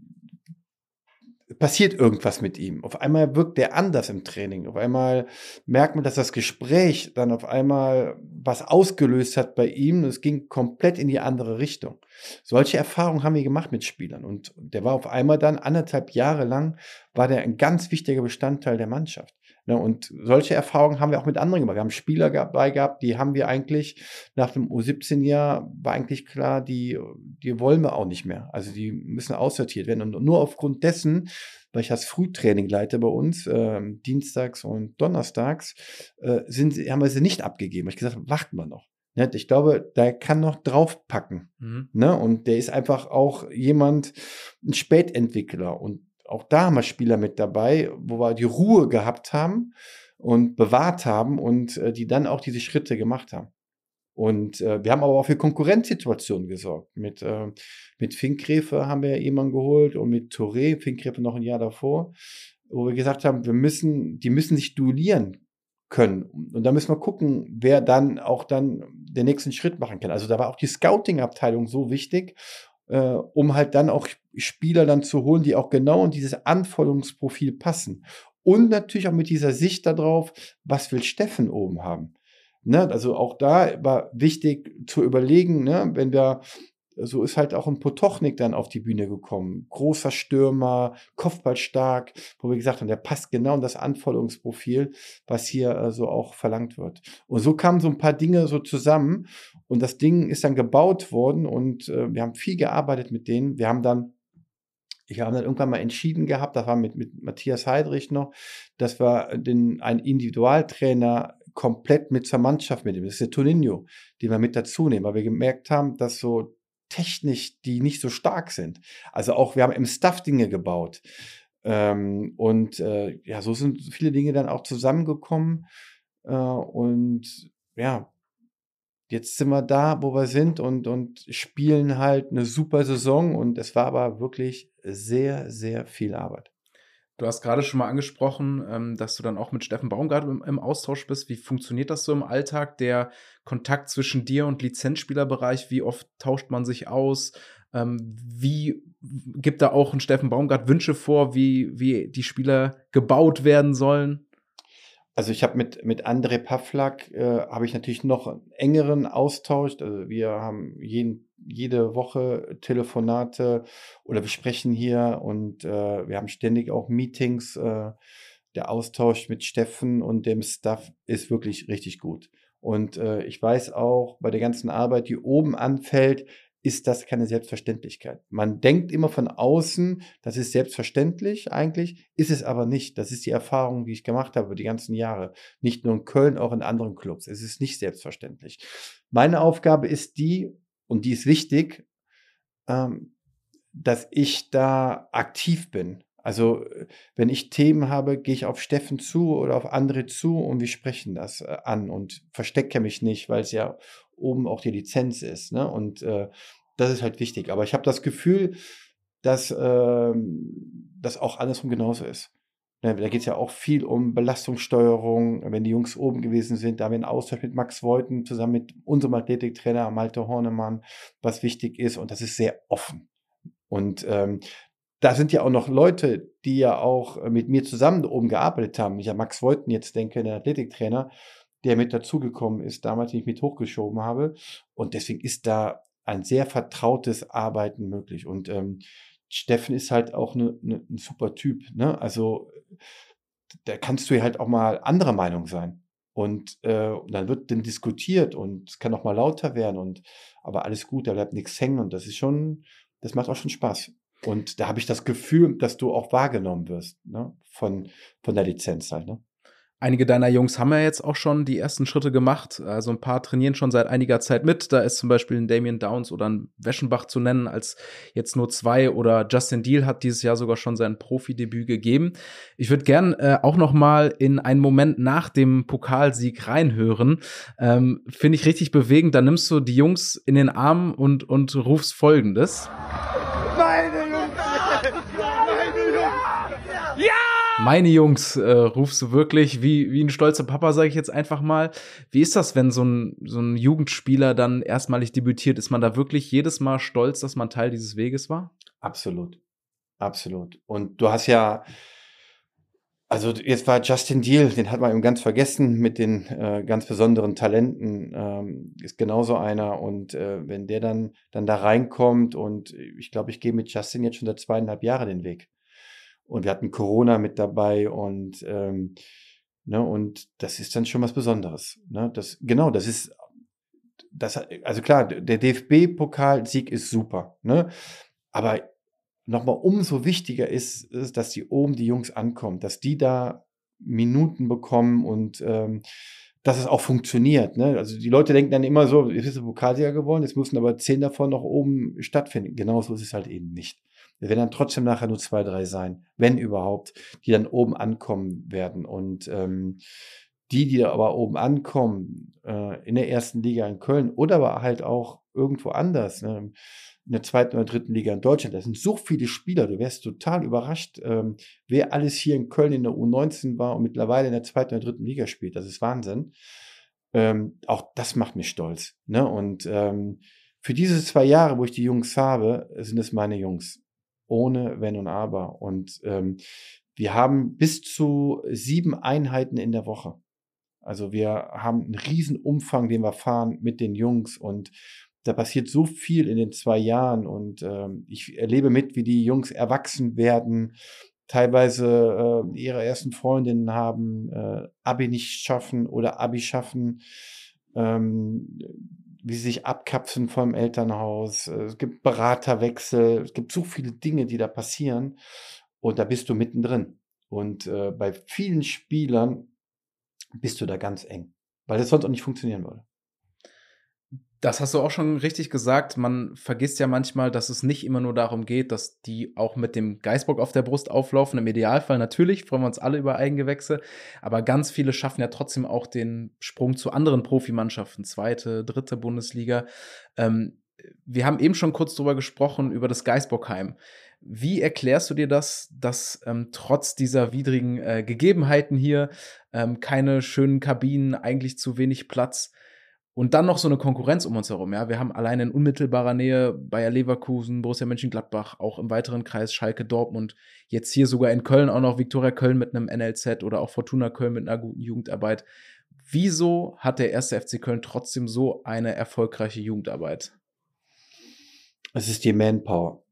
passiert irgendwas mit ihm. Auf einmal wirkt er anders im Training. Auf einmal merkt man, dass das Gespräch dann auf einmal was ausgelöst hat bei ihm. Es ging komplett in die andere Richtung. Solche Erfahrungen haben wir gemacht mit Spielern. Und der war auf einmal dann anderthalb Jahre lang, war der ein ganz wichtiger Bestandteil der Mannschaft. Ne, und solche Erfahrungen haben wir auch mit anderen gemacht. Wir haben Spieler dabei gehabt, die haben wir eigentlich nach dem U17-Jahr war eigentlich klar, die, die wollen wir auch nicht mehr. Also die müssen aussortiert werden. Und nur aufgrund dessen, weil ich das Frühtraining leite bei uns, äh, dienstags und donnerstags, äh, sind, haben wir sie nicht abgegeben. Ich gesagt, warten wir noch. Ne, ich glaube, der kann noch draufpacken. Mhm. Ne? Und der ist einfach auch jemand, ein Spätentwickler. Und auch da haben wir Spieler mit dabei, wo wir die Ruhe gehabt haben und bewahrt haben und äh, die dann auch diese Schritte gemacht haben. Und äh, wir haben aber auch für Konkurrenzsituationen gesorgt. Mit, äh, mit Finkgräfe haben wir jemanden geholt und mit Touré, Finkgräfe noch ein Jahr davor, wo wir gesagt haben, wir müssen, die müssen sich duellieren können. Und da müssen wir gucken, wer dann auch dann den nächsten Schritt machen kann. Also da war auch die Scouting-Abteilung so wichtig äh, um halt dann auch Spieler dann zu holen, die auch genau in dieses Anforderungsprofil passen. Und natürlich auch mit dieser Sicht darauf, was will Steffen oben haben. Ne? Also auch da war wichtig zu überlegen, ne? wenn wir so ist halt auch ein Potochnik dann auf die Bühne gekommen. Großer Stürmer, Kopfballstark, wo wir gesagt haben, der passt genau in das Anforderungsprofil, was hier äh, so auch verlangt wird. Und so kamen so ein paar Dinge so zusammen und das Ding ist dann gebaut worden und äh, wir haben viel gearbeitet mit denen. Wir haben dann ich habe dann irgendwann mal entschieden gehabt, das war mit, mit Matthias Heidrich noch, dass wir den, einen Individualtrainer komplett mit zur Mannschaft mitnehmen. Das ist der Toninho, den wir mit dazu nehmen, weil wir gemerkt haben, dass so technisch die nicht so stark sind. Also auch, wir haben im Stuff Dinge gebaut. Ähm, und äh, ja, so sind viele Dinge dann auch zusammengekommen. Äh, und ja, jetzt sind wir da, wo wir sind und, und spielen halt eine super Saison. Und es war aber wirklich sehr, sehr viel Arbeit. Du hast gerade schon mal angesprochen, ähm, dass du dann auch mit Steffen Baumgart im, Austausch bist. Wie funktioniert das so im Alltag? Der Kontakt zwischen dir und Lizenzspielerbereich, wie oft tauscht man sich aus? Ähm, wie gibt da auch ein Steffen Baumgart Wünsche vor, wie, wie die Spieler gebaut werden sollen? Also ich habe mit, mit André Pavlak äh, habe ich natürlich noch einen engeren Austausch. Also wir haben jeden jede Woche Telefonate oder wir sprechen hier und äh, wir haben ständig auch Meetings. Äh, der Austausch mit Steffen und dem Staff ist wirklich richtig gut. Und äh, ich weiß auch, bei der ganzen Arbeit, die oben anfällt, ist das keine Selbstverständlichkeit. Man denkt immer von außen, das ist selbstverständlich eigentlich, ist es aber nicht. Das ist die Erfahrung, die ich gemacht habe die ganzen Jahre. Nicht nur in Köln, auch in anderen Clubs. Es ist nicht selbstverständlich. Meine Aufgabe ist die, und die ist wichtig, ähm, dass ich da aktiv bin. Also wenn ich Themen habe, gehe ich auf Steffen zu oder auf andere zu und wir sprechen das äh, an und verstecke mich nicht, weil es ja oben auch die Lizenz ist. Ne? Und äh, das ist halt wichtig. Aber ich habe das Gefühl, dass äh, das auch andersrum genauso ist. Ne, da geht es ja auch viel um Belastungssteuerung. Wenn die Jungs oben gewesen sind, da haben wir einen Austausch mit Max Voiten zusammen mit unserem Athletiktrainer Malte Hornemann, was wichtig ist. Und das ist sehr offen. Und ähm, da sind ja auch noch Leute, die ja auch mit mir zusammen oben gearbeitet haben. Ich ja Max Voiten jetzt denke, der Athletiktrainer, der mit dazugekommen ist, damals, den ich mit hochgeschoben habe. Und deswegen ist da ein sehr vertrautes Arbeiten möglich. Und ähm, Steffen ist halt auch ne, ne, ein super Typ. Ne? Also da kannst du ja halt auch mal anderer Meinung sein. Und äh, dann wird dann diskutiert und es kann auch mal lauter werden und aber alles gut, da bleibt nichts hängen und das ist schon, das macht auch schon Spaß. Und da habe ich das Gefühl, dass du auch wahrgenommen wirst, ne? Von, von der Lizenz halt, ne? Einige deiner Jungs haben ja jetzt auch schon die ersten Schritte gemacht. Also ein paar trainieren schon seit einiger Zeit mit. Da ist zum Beispiel ein Damien Downs oder ein Weschenbach zu nennen, als jetzt nur zwei. Oder Justin Deal hat dieses Jahr sogar schon sein Profidebüt gegeben. Ich würde gern äh, auch noch mal in einen Moment nach dem Pokalsieg reinhören. Ähm, Finde ich richtig bewegend. Da nimmst du die Jungs in den Arm und, und rufst Folgendes. Meine Jungs! Meine Jungs! Ja! Meine Jungs, äh, rufst du wirklich wie, wie ein stolzer Papa, sage ich jetzt einfach mal. Wie ist das, wenn so ein, so ein Jugendspieler dann erstmalig debütiert? Ist man da wirklich jedes Mal stolz, dass man Teil dieses Weges war? Absolut. Absolut. Und du hast ja, also jetzt war Justin Deal, den hat man eben ganz vergessen mit den äh, ganz besonderen Talenten, ähm, ist genauso einer. Und äh, wenn der dann, dann da reinkommt und ich glaube, ich gehe mit Justin jetzt schon seit zweieinhalb Jahren den Weg. Und wir hatten Corona mit dabei und, ähm, ne, und das ist dann schon was Besonderes. Ne? Das, genau, das ist, das, also klar, der DFB-Pokalsieg ist super, ne? Aber nochmal umso wichtiger ist, ist, dass die oben die Jungs ankommen, dass die da Minuten bekommen und ähm, dass es auch funktioniert. Ne? Also die Leute denken dann immer so, jetzt ist der Pokalsieger geworden, jetzt müssen aber zehn davon noch oben stattfinden. Genauso ist es halt eben nicht. Es werden dann trotzdem nachher nur zwei, drei sein, wenn überhaupt, die dann oben ankommen werden. Und ähm, die, die da aber oben ankommen, äh, in der ersten Liga in Köln oder aber halt auch irgendwo anders, ne, in der zweiten oder dritten Liga in Deutschland, das sind so viele Spieler, du wärst total überrascht, ähm, wer alles hier in Köln in der U19 war und mittlerweile in der zweiten oder dritten Liga spielt. Das ist Wahnsinn. Ähm, auch das macht mich stolz. Ne? Und ähm, für diese zwei Jahre, wo ich die Jungs habe, sind es meine Jungs ohne Wenn und Aber. Und ähm, wir haben bis zu sieben Einheiten in der Woche. Also wir haben einen riesen Umfang, den wir fahren mit den Jungs und da passiert so viel in den zwei Jahren und ähm, ich erlebe mit, wie die Jungs erwachsen werden, teilweise äh, ihre ersten Freundinnen haben, äh, Abi nicht schaffen oder Abi schaffen. Ähm, wie sie sich abkapseln vom Elternhaus. Äh, es gibt Beraterwechsel. Es gibt so viele Dinge, die da passieren. Und da bist du mittendrin. Und äh, bei vielen Spielern bist du da ganz eng, weil das sonst auch nicht funktionieren würde. Das hast du auch schon richtig gesagt. Man vergisst ja manchmal, dass es nicht immer nur darum geht, dass die auch mit dem Geißbock auf der Brust auflaufen. Im Idealfall natürlich freuen wir uns alle über Eigengewächse. Aber ganz viele schaffen ja trotzdem auch den Sprung zu anderen Profimannschaften, zweite, dritte Bundesliga. Ähm, wir haben eben schon kurz drüber gesprochen, über das Geißbockheim. Wie erklärst du dir das, dass ähm, trotz dieser widrigen äh, Gegebenheiten hier ähm, keine schönen Kabinen, eigentlich zu wenig Platz, und dann noch so eine Konkurrenz um uns herum. Ja, wir haben allein in unmittelbarer Nähe Bayer Leverkusen, Borussia Mönchengladbach, auch im weiteren Kreis Schalke Dortmund. Jetzt hier sogar in Köln auch noch Viktoria Köln mit einem NLZ oder auch Fortuna Köln mit einer guten Jugendarbeit. Wieso hat der erste FC Köln trotzdem so eine erfolgreiche Jugendarbeit? Es ist die Manpower.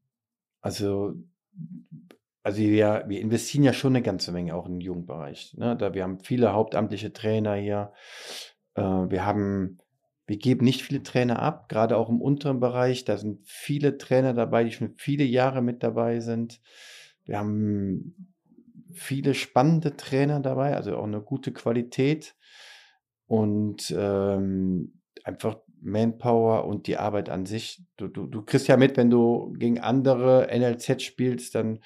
Also, also wir, wir investieren ja schon eine ganze Menge auch den Jugendbereich. Ne? Da wir haben viele hauptamtliche Trainer hier. Äh, wir haben wir geben nicht viele Trainer ab, gerade auch im unteren Bereich. Da sind viele Trainer dabei, die schon viele Jahre mit dabei sind. Wir haben viele spannende Trainer dabei, also auch eine gute Qualität und ähm, einfach Manpower und die Arbeit an sich. Du, du, du kriegst ja mit, wenn du gegen andere NLZ spielst, dann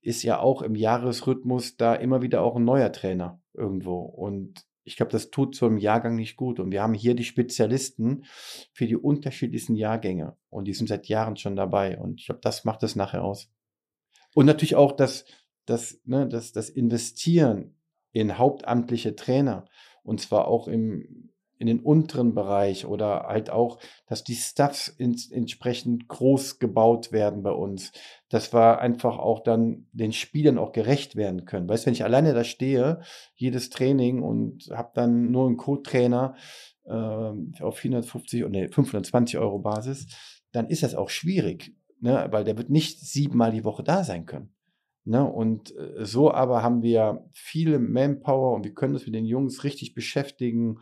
ist ja auch im Jahresrhythmus da immer wieder auch ein neuer Trainer irgendwo. Und ich glaube, das tut so einem Jahrgang nicht gut. Und wir haben hier die Spezialisten für die unterschiedlichsten Jahrgänge. Und die sind seit Jahren schon dabei. Und ich glaube, das macht es nachher aus. Und natürlich auch das, das, ne, das, das Investieren in hauptamtliche Trainer. Und zwar auch im, in den unteren Bereich oder halt auch, dass die Stuffs ins, entsprechend groß gebaut werden bei uns. Dass wir einfach auch dann den Spielern auch gerecht werden können. Weißt du, wenn ich alleine da stehe, jedes Training und habe dann nur einen Co-Trainer äh, auf 450 oder nee, 520 Euro Basis, dann ist das auch schwierig, ne? weil der wird nicht siebenmal die Woche da sein können. Ne? Und äh, so aber haben wir viele Manpower und wir können uns mit den Jungs richtig beschäftigen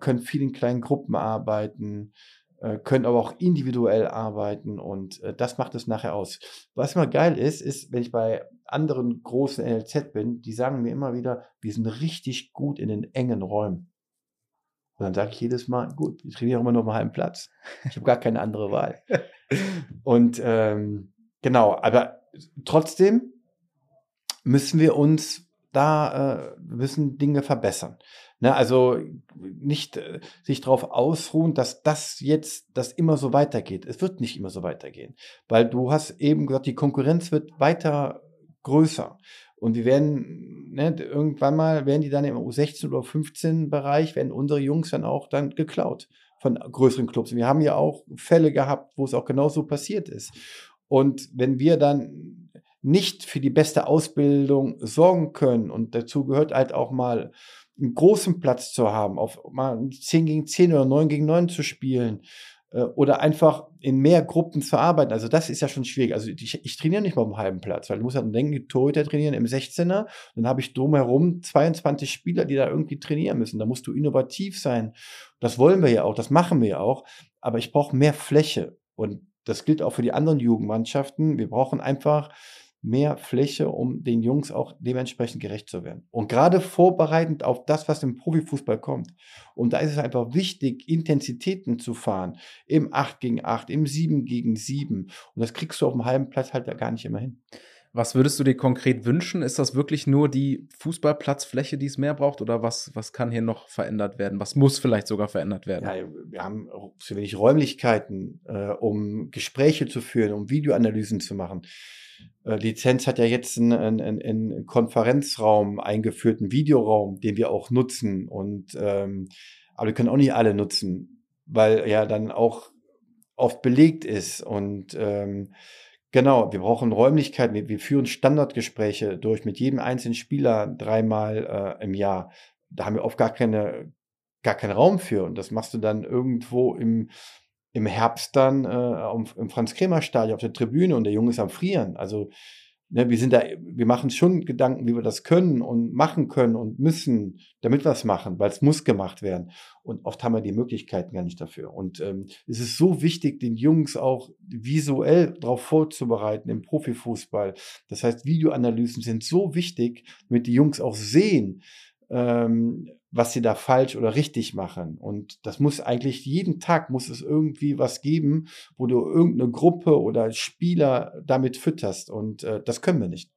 können viel in kleinen Gruppen arbeiten. äh, können aber auch individuell arbeiten und äh, das macht es nachher aus. Was immer geil ist, ist, wenn ich bei anderen großen NLZ bin, die sagen mir immer wieder, wir sind richtig gut in den engen Räumen. Und dann sage ich jedes Mal, gut, ich trainiere immer nur einem halben Platz. Ich habe gar keine andere Wahl. Und ähm, genau, aber trotzdem müssen wir uns da, äh, müssen Dinge verbessern. Ne, also nicht äh, sich darauf ausruhen, dass das jetzt, das immer so weitergeht. Es wird nicht immer so weitergehen, weil du hast eben gesagt, die Konkurrenz wird weiter größer. Und wir werden, ne, irgendwann mal werden die dann im U16 oder U15 Bereich, werden unsere Jungs dann auch dann geklaut von größeren Clubs. Wir haben ja auch Fälle gehabt, wo es auch genauso passiert ist. Und wenn wir dann nicht für die beste Ausbildung sorgen können, und dazu gehört halt auch mal einen großen Platz zu haben, auf mal 10 gegen 10 oder 9 gegen 9 zu spielen äh, oder einfach in mehr Gruppen zu arbeiten. Also das ist ja schon schwierig. Also ich, ich trainiere nicht mal auf dem halben Platz, weil du musst ja denken, Torhüter trainieren im 16er, dann habe ich drumherum 22 Spieler, die da irgendwie trainieren müssen. Da musst du innovativ sein. Das wollen wir ja auch, das machen wir ja auch, aber ich brauche mehr Fläche und das gilt auch für die anderen Jugendmannschaften. Wir brauchen einfach mehr Fläche, um den Jungs auch dementsprechend gerecht zu werden. Und gerade vorbereitend auf das, was im Profifußball kommt. Und da ist es einfach wichtig, Intensitäten zu fahren. Im 8 gegen 8, im 7 gegen 7. Und das kriegst du auf dem halben Platz halt gar nicht immer hin. Was würdest du dir konkret wünschen? Ist das wirklich nur die Fußballplatzfläche, die es mehr braucht? Oder was, was kann hier noch verändert werden? Was muss vielleicht sogar verändert werden? Ja, wir haben zu wenig Räumlichkeiten, äh, um Gespräche zu führen, um Videoanalysen zu machen. Äh, Lizenz hat ja jetzt einen, einen, einen Konferenzraum eingeführt, einen Videoraum, den wir auch nutzen. Und ähm, aber wir können auch nicht alle nutzen, weil ja dann auch oft belegt ist. Und ähm, genau, wir brauchen Räumlichkeiten. Wir, wir, führen Standardgespräche durch mit jedem einzelnen Spieler dreimal äh, im Jahr. Da haben wir oft gar keine gar keinen Raum für. Und das machst du dann irgendwo im im Herbst dann äh, im Franz-Kremer-Stadion auf der Tribüne und der Junge ist am Frieren. Also ne, wir sind da, wir machen schon Gedanken, wie wir das können und machen können und müssen, damit wir es machen, weil es muss gemacht werden. Und oft haben wir die Möglichkeiten gar nicht dafür. Und ähm, es ist so wichtig, den Jungs auch visuell darauf vorzubereiten im Profifußball. Das heißt, Videoanalysen sind so wichtig, damit die Jungs auch sehen, ähm, was sie da falsch oder richtig machen. Und das muss eigentlich jeden Tag muss es irgendwie was geben, wo du irgendeine Gruppe oder Spieler damit fütterst. Und äh, das können wir nicht,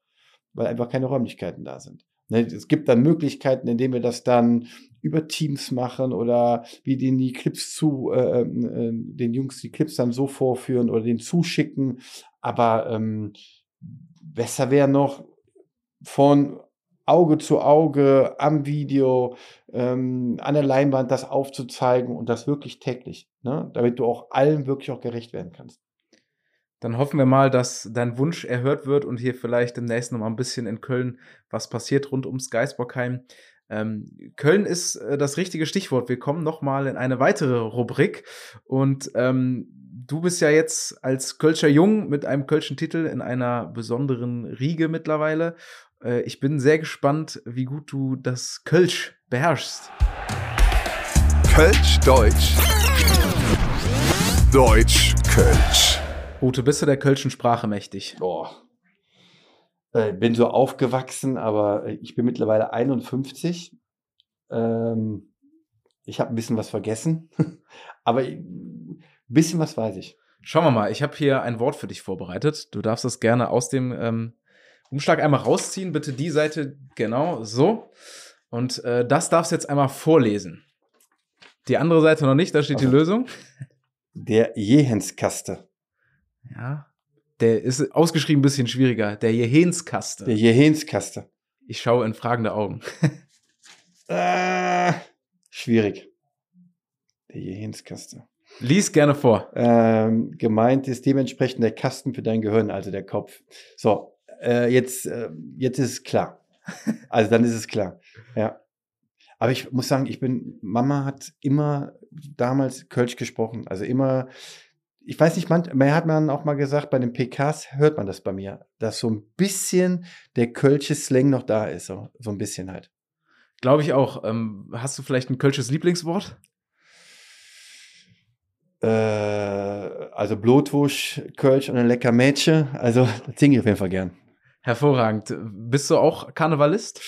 weil einfach keine Räumlichkeiten da sind. Ne, es gibt dann Möglichkeiten, indem wir das dann über Teams machen oder wie denen die Clips zu, äh, äh, den Jungs die Clips dann so vorführen oder den zuschicken. Aber ähm, besser wäre noch von Auge zu Auge am Video, ähm, an der Leinwand das aufzuzeigen und das wirklich täglich, ne? damit du auch allen wirklich auch gerecht werden kannst. Dann hoffen wir mal, dass dein Wunsch erhört wird und hier vielleicht demnächst noch mal ein bisschen in Köln was passiert rund ums Geisbockheim. Ähm, Köln ist äh, das richtige Stichwort. Wir kommen noch mal in eine weitere Rubrik und ähm, du bist ja jetzt als Kölscher Jung mit einem Kölschen Titel in einer besonderen Riege mittlerweile äh, ich bin sehr gespannt, wie gut du das Kölsch beherrschst. Kölsch Deutsch. Deutsch Kölsch. Ute, bist du der Kölschen Sprache mächtig? Boah. Äh, bin so aufgewachsen, aber ich bin mittlerweile 51. Ähm, ich habe ein bisschen was vergessen, aber ein bisschen was weiß ich. Schauen wir mal, ich habe hier ein Wort für dich vorbereitet. Du darfst es gerne aus dem ähm, Umschlag einmal rausziehen, bitte die Seite genau so. Und äh, das darfst du jetzt einmal vorlesen. Die andere Seite noch nicht, da steht also, die Lösung. Der Jehenskaste. Ja. Der ist ausgeschrieben ein bisschen schwieriger. Der Jehenskaste. Der Jehenskaste. Ich schaue in fragende Augen. äh, schwierig. Der Jehenskaste. Lies gerne vor. Ähm, gemeint ist dementsprechend der Kasten für dein Gehirn, also der Kopf. So, äh, jetzt, äh, jetzt ist es klar. Also dann ist es klar. Ja. Aber ich muss sagen, ich bin, Mama hat immer damals Kölsch gesprochen. Also immer, ich weiß nicht, man, man hat man auch mal gesagt, bei den PKs hört man das bei mir, dass so ein bisschen der Kölsche Slang noch da ist. So, so ein bisschen halt. Glaube ich auch. Ähm, hast du vielleicht ein Kölsches Lieblingswort? Äh, also Blutwurst, Kölsch und ein lecker Mädchen. Also das singe ich auf jeden Fall gern. Hervorragend. Bist du auch Karnevalist?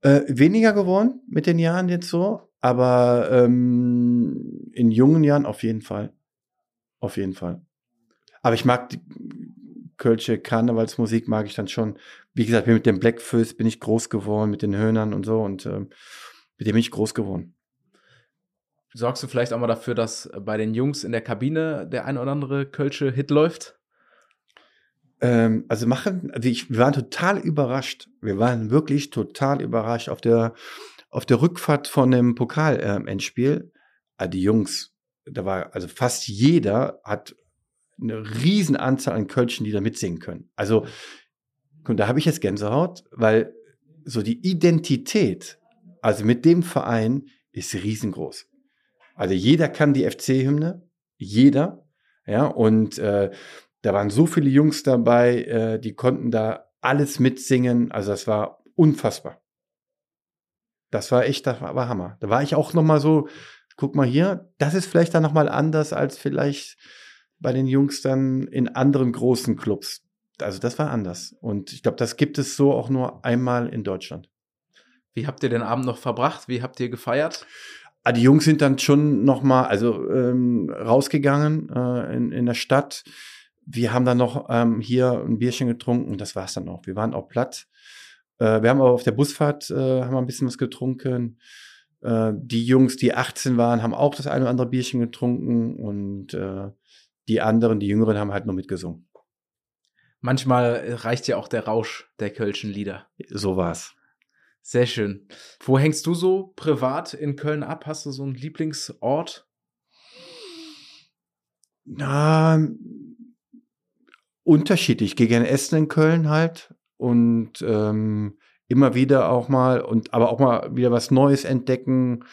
Äh, weniger geworden mit den Jahren jetzt so, aber ähm, in jungen Jahren auf jeden Fall. Auf jeden Fall. Aber ich mag die Kölsche Karnevalsmusik, mag ich dann schon. Wie gesagt, mit dem Blackfist bin ich groß geworden, mit den Höhnern und so und ähm, mit dem bin ich groß geworden. Sorgst du vielleicht auch mal dafür, dass bei den Jungs in der Kabine der ein oder andere Kölsche Hit läuft? Ähm, also machen, also ich, wir waren total überrascht. Wir waren wirklich total überrascht auf der, auf der Rückfahrt von dem Pokal-Endspiel. Äh, die Jungs, da war, also fast jeder hat eine riesen Anzahl an Kölschen, die da mitsingen können. Also, und da habe ich jetzt Gänsehaut, weil so die Identität, also mit dem Verein, ist riesengroß. Also jeder kann die FC-Hymne, jeder, ja, und äh, da waren so viele Jungs dabei, äh, die konnten da alles mitsingen. Also das war unfassbar. Das war echt, das war, war Hammer. Da war ich auch noch mal so, guck mal hier, das ist vielleicht dann noch mal anders als vielleicht bei den Jungs dann in anderen großen Clubs. Also das war anders. Und ich glaube, das gibt es so auch nur einmal in Deutschland. Wie habt ihr den Abend noch verbracht? Wie habt ihr gefeiert? Ah, die Jungs sind dann schon noch mal, also ähm, rausgegangen äh, in, in der Stadt. Wir haben dann noch ähm, hier ein Bierchen getrunken und das war's dann auch. Wir waren auch platt. Äh, wir haben aber auf der Busfahrt äh, haben wir ein bisschen was getrunken. Äh, die Jungs, die 18 waren, haben auch das eine oder andere Bierchen getrunken und äh, die anderen, die Jüngeren, haben halt nur mitgesungen. Manchmal reicht ja auch der Rausch der Kölschen Lieder. So war's. Sehr schön. Wo hängst du so privat in Köln ab? Hast du so einen Lieblingsort? Na, unterschiedlich. Gerne essen in Köln halt und ähm, immer wieder auch mal und aber auch mal wieder was Neues entdecken.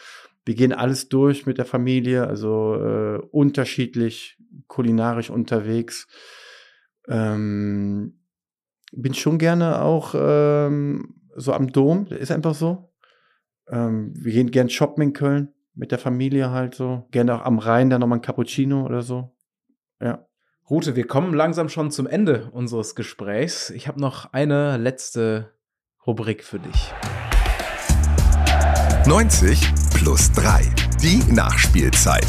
Wir gehen alles durch mit der Familie, also äh, unterschiedlich kulinarisch unterwegs. Ähm, bin schon gerne auch ähm, so am Dom, ist einfach so. Ähm, wir gehen gern shoppen in Köln mit der Familie halt so. Gerne auch am Rhein dann nochmal ein Cappuccino oder so. Ja. Rute, wir kommen langsam schon zum Ende unseres Gesprächs. Ich habe noch eine letzte Rubrik für dich. 90 plus 3. Die Nachspielzeit.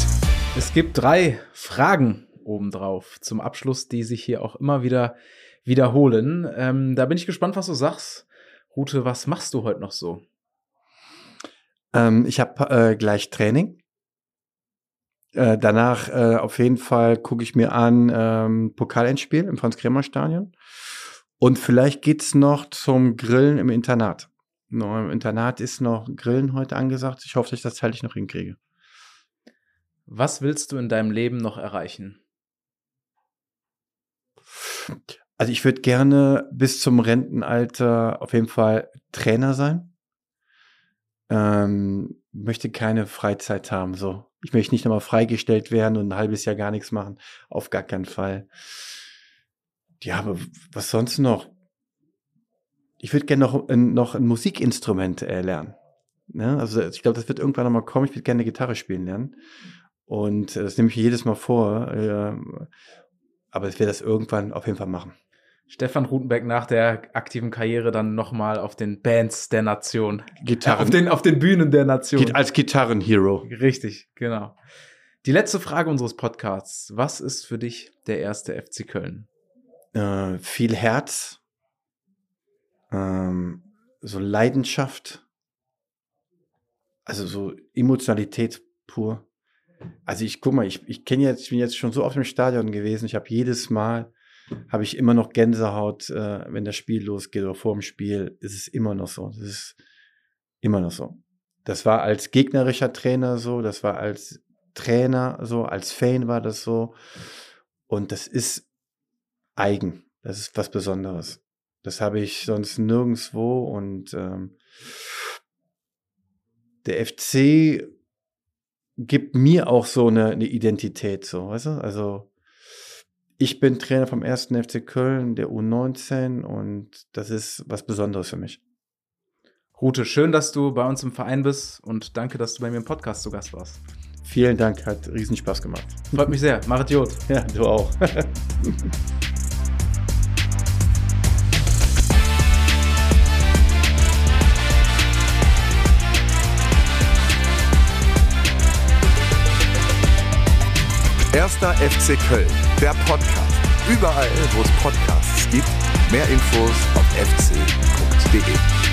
Es gibt drei Fragen obendrauf zum Abschluss, die sich hier auch immer wieder wiederholen. Ähm, da bin ich gespannt, was du sagst. Rute, was machst du heute noch so? Ähm, ich habe äh, gleich Training. Äh, danach äh, auf jeden Fall gucke ich mir an ähm, Pokalendspiel im Franz-Kremer-Stadion. Und vielleicht geht's noch zum Grillen im Internat. No, Im Internat ist noch Grillen heute angesagt. Ich hoffe, dass ich das zeitlich noch hinkriege. Was willst du in deinem Leben noch erreichen? Also ich würde gerne bis zum Rentenalter auf jeden Fall Trainer sein. Ähm, möchte keine Freizeit haben. So, ich möchte nicht nochmal freigestellt werden und ein halbes Jahr gar nichts machen. Auf gar keinen Fall. Ja, aber was sonst noch? Ich würde gerne noch, noch ein Musikinstrument äh, lernen. Ne? Also ich glaube, das wird irgendwann nochmal kommen. Ich würde gerne Gitarre spielen lernen. Und äh, das nehme ich jedes Mal vor. Äh, aber ich werde das irgendwann auf jeden Fall machen. Stefan Rutenbeck nach der aktiven Karriere dann nochmal auf den Bands der Nation. Gitarren. Auf, den, auf den Bühnen der Nation. Als Gitarrenhero. Richtig, genau. Die letzte Frage unseres Podcasts. Was ist für dich der erste FC Köln? Äh, viel Herz, ähm, so Leidenschaft, also so Emotionalität pur. Also ich guck mal, ich, ich kenne jetzt, ich bin jetzt schon so oft im Stadion gewesen. Ich habe jedes Mal habe ich immer noch Gänsehaut, äh, wenn das Spiel losgeht oder vor dem Spiel. Ist es immer noch so. Das ist immer noch so. Das war als gegnerischer Trainer so, das war als Trainer so, als Fan war das so. Und das ist eigen. Das ist was Besonderes. Das habe ich sonst nirgendwo und ähm, der FC gibt mir auch so eine, eine Identität, so, weißt du? Also ich bin Trainer vom ersten FC Köln, der U19 und das ist was Besonderes für mich. Rute, schön, dass du bei uns im Verein bist und danke, dass du bei mir im Podcast zu Gast warst. Vielen Dank, hat riesen Spaß gemacht. Freut mich sehr. Marit Jod. Ja, du auch. Erster FC Köln, der Podcast. Überall, wo es Podcasts gibt. Mehr Infos auf fc.de.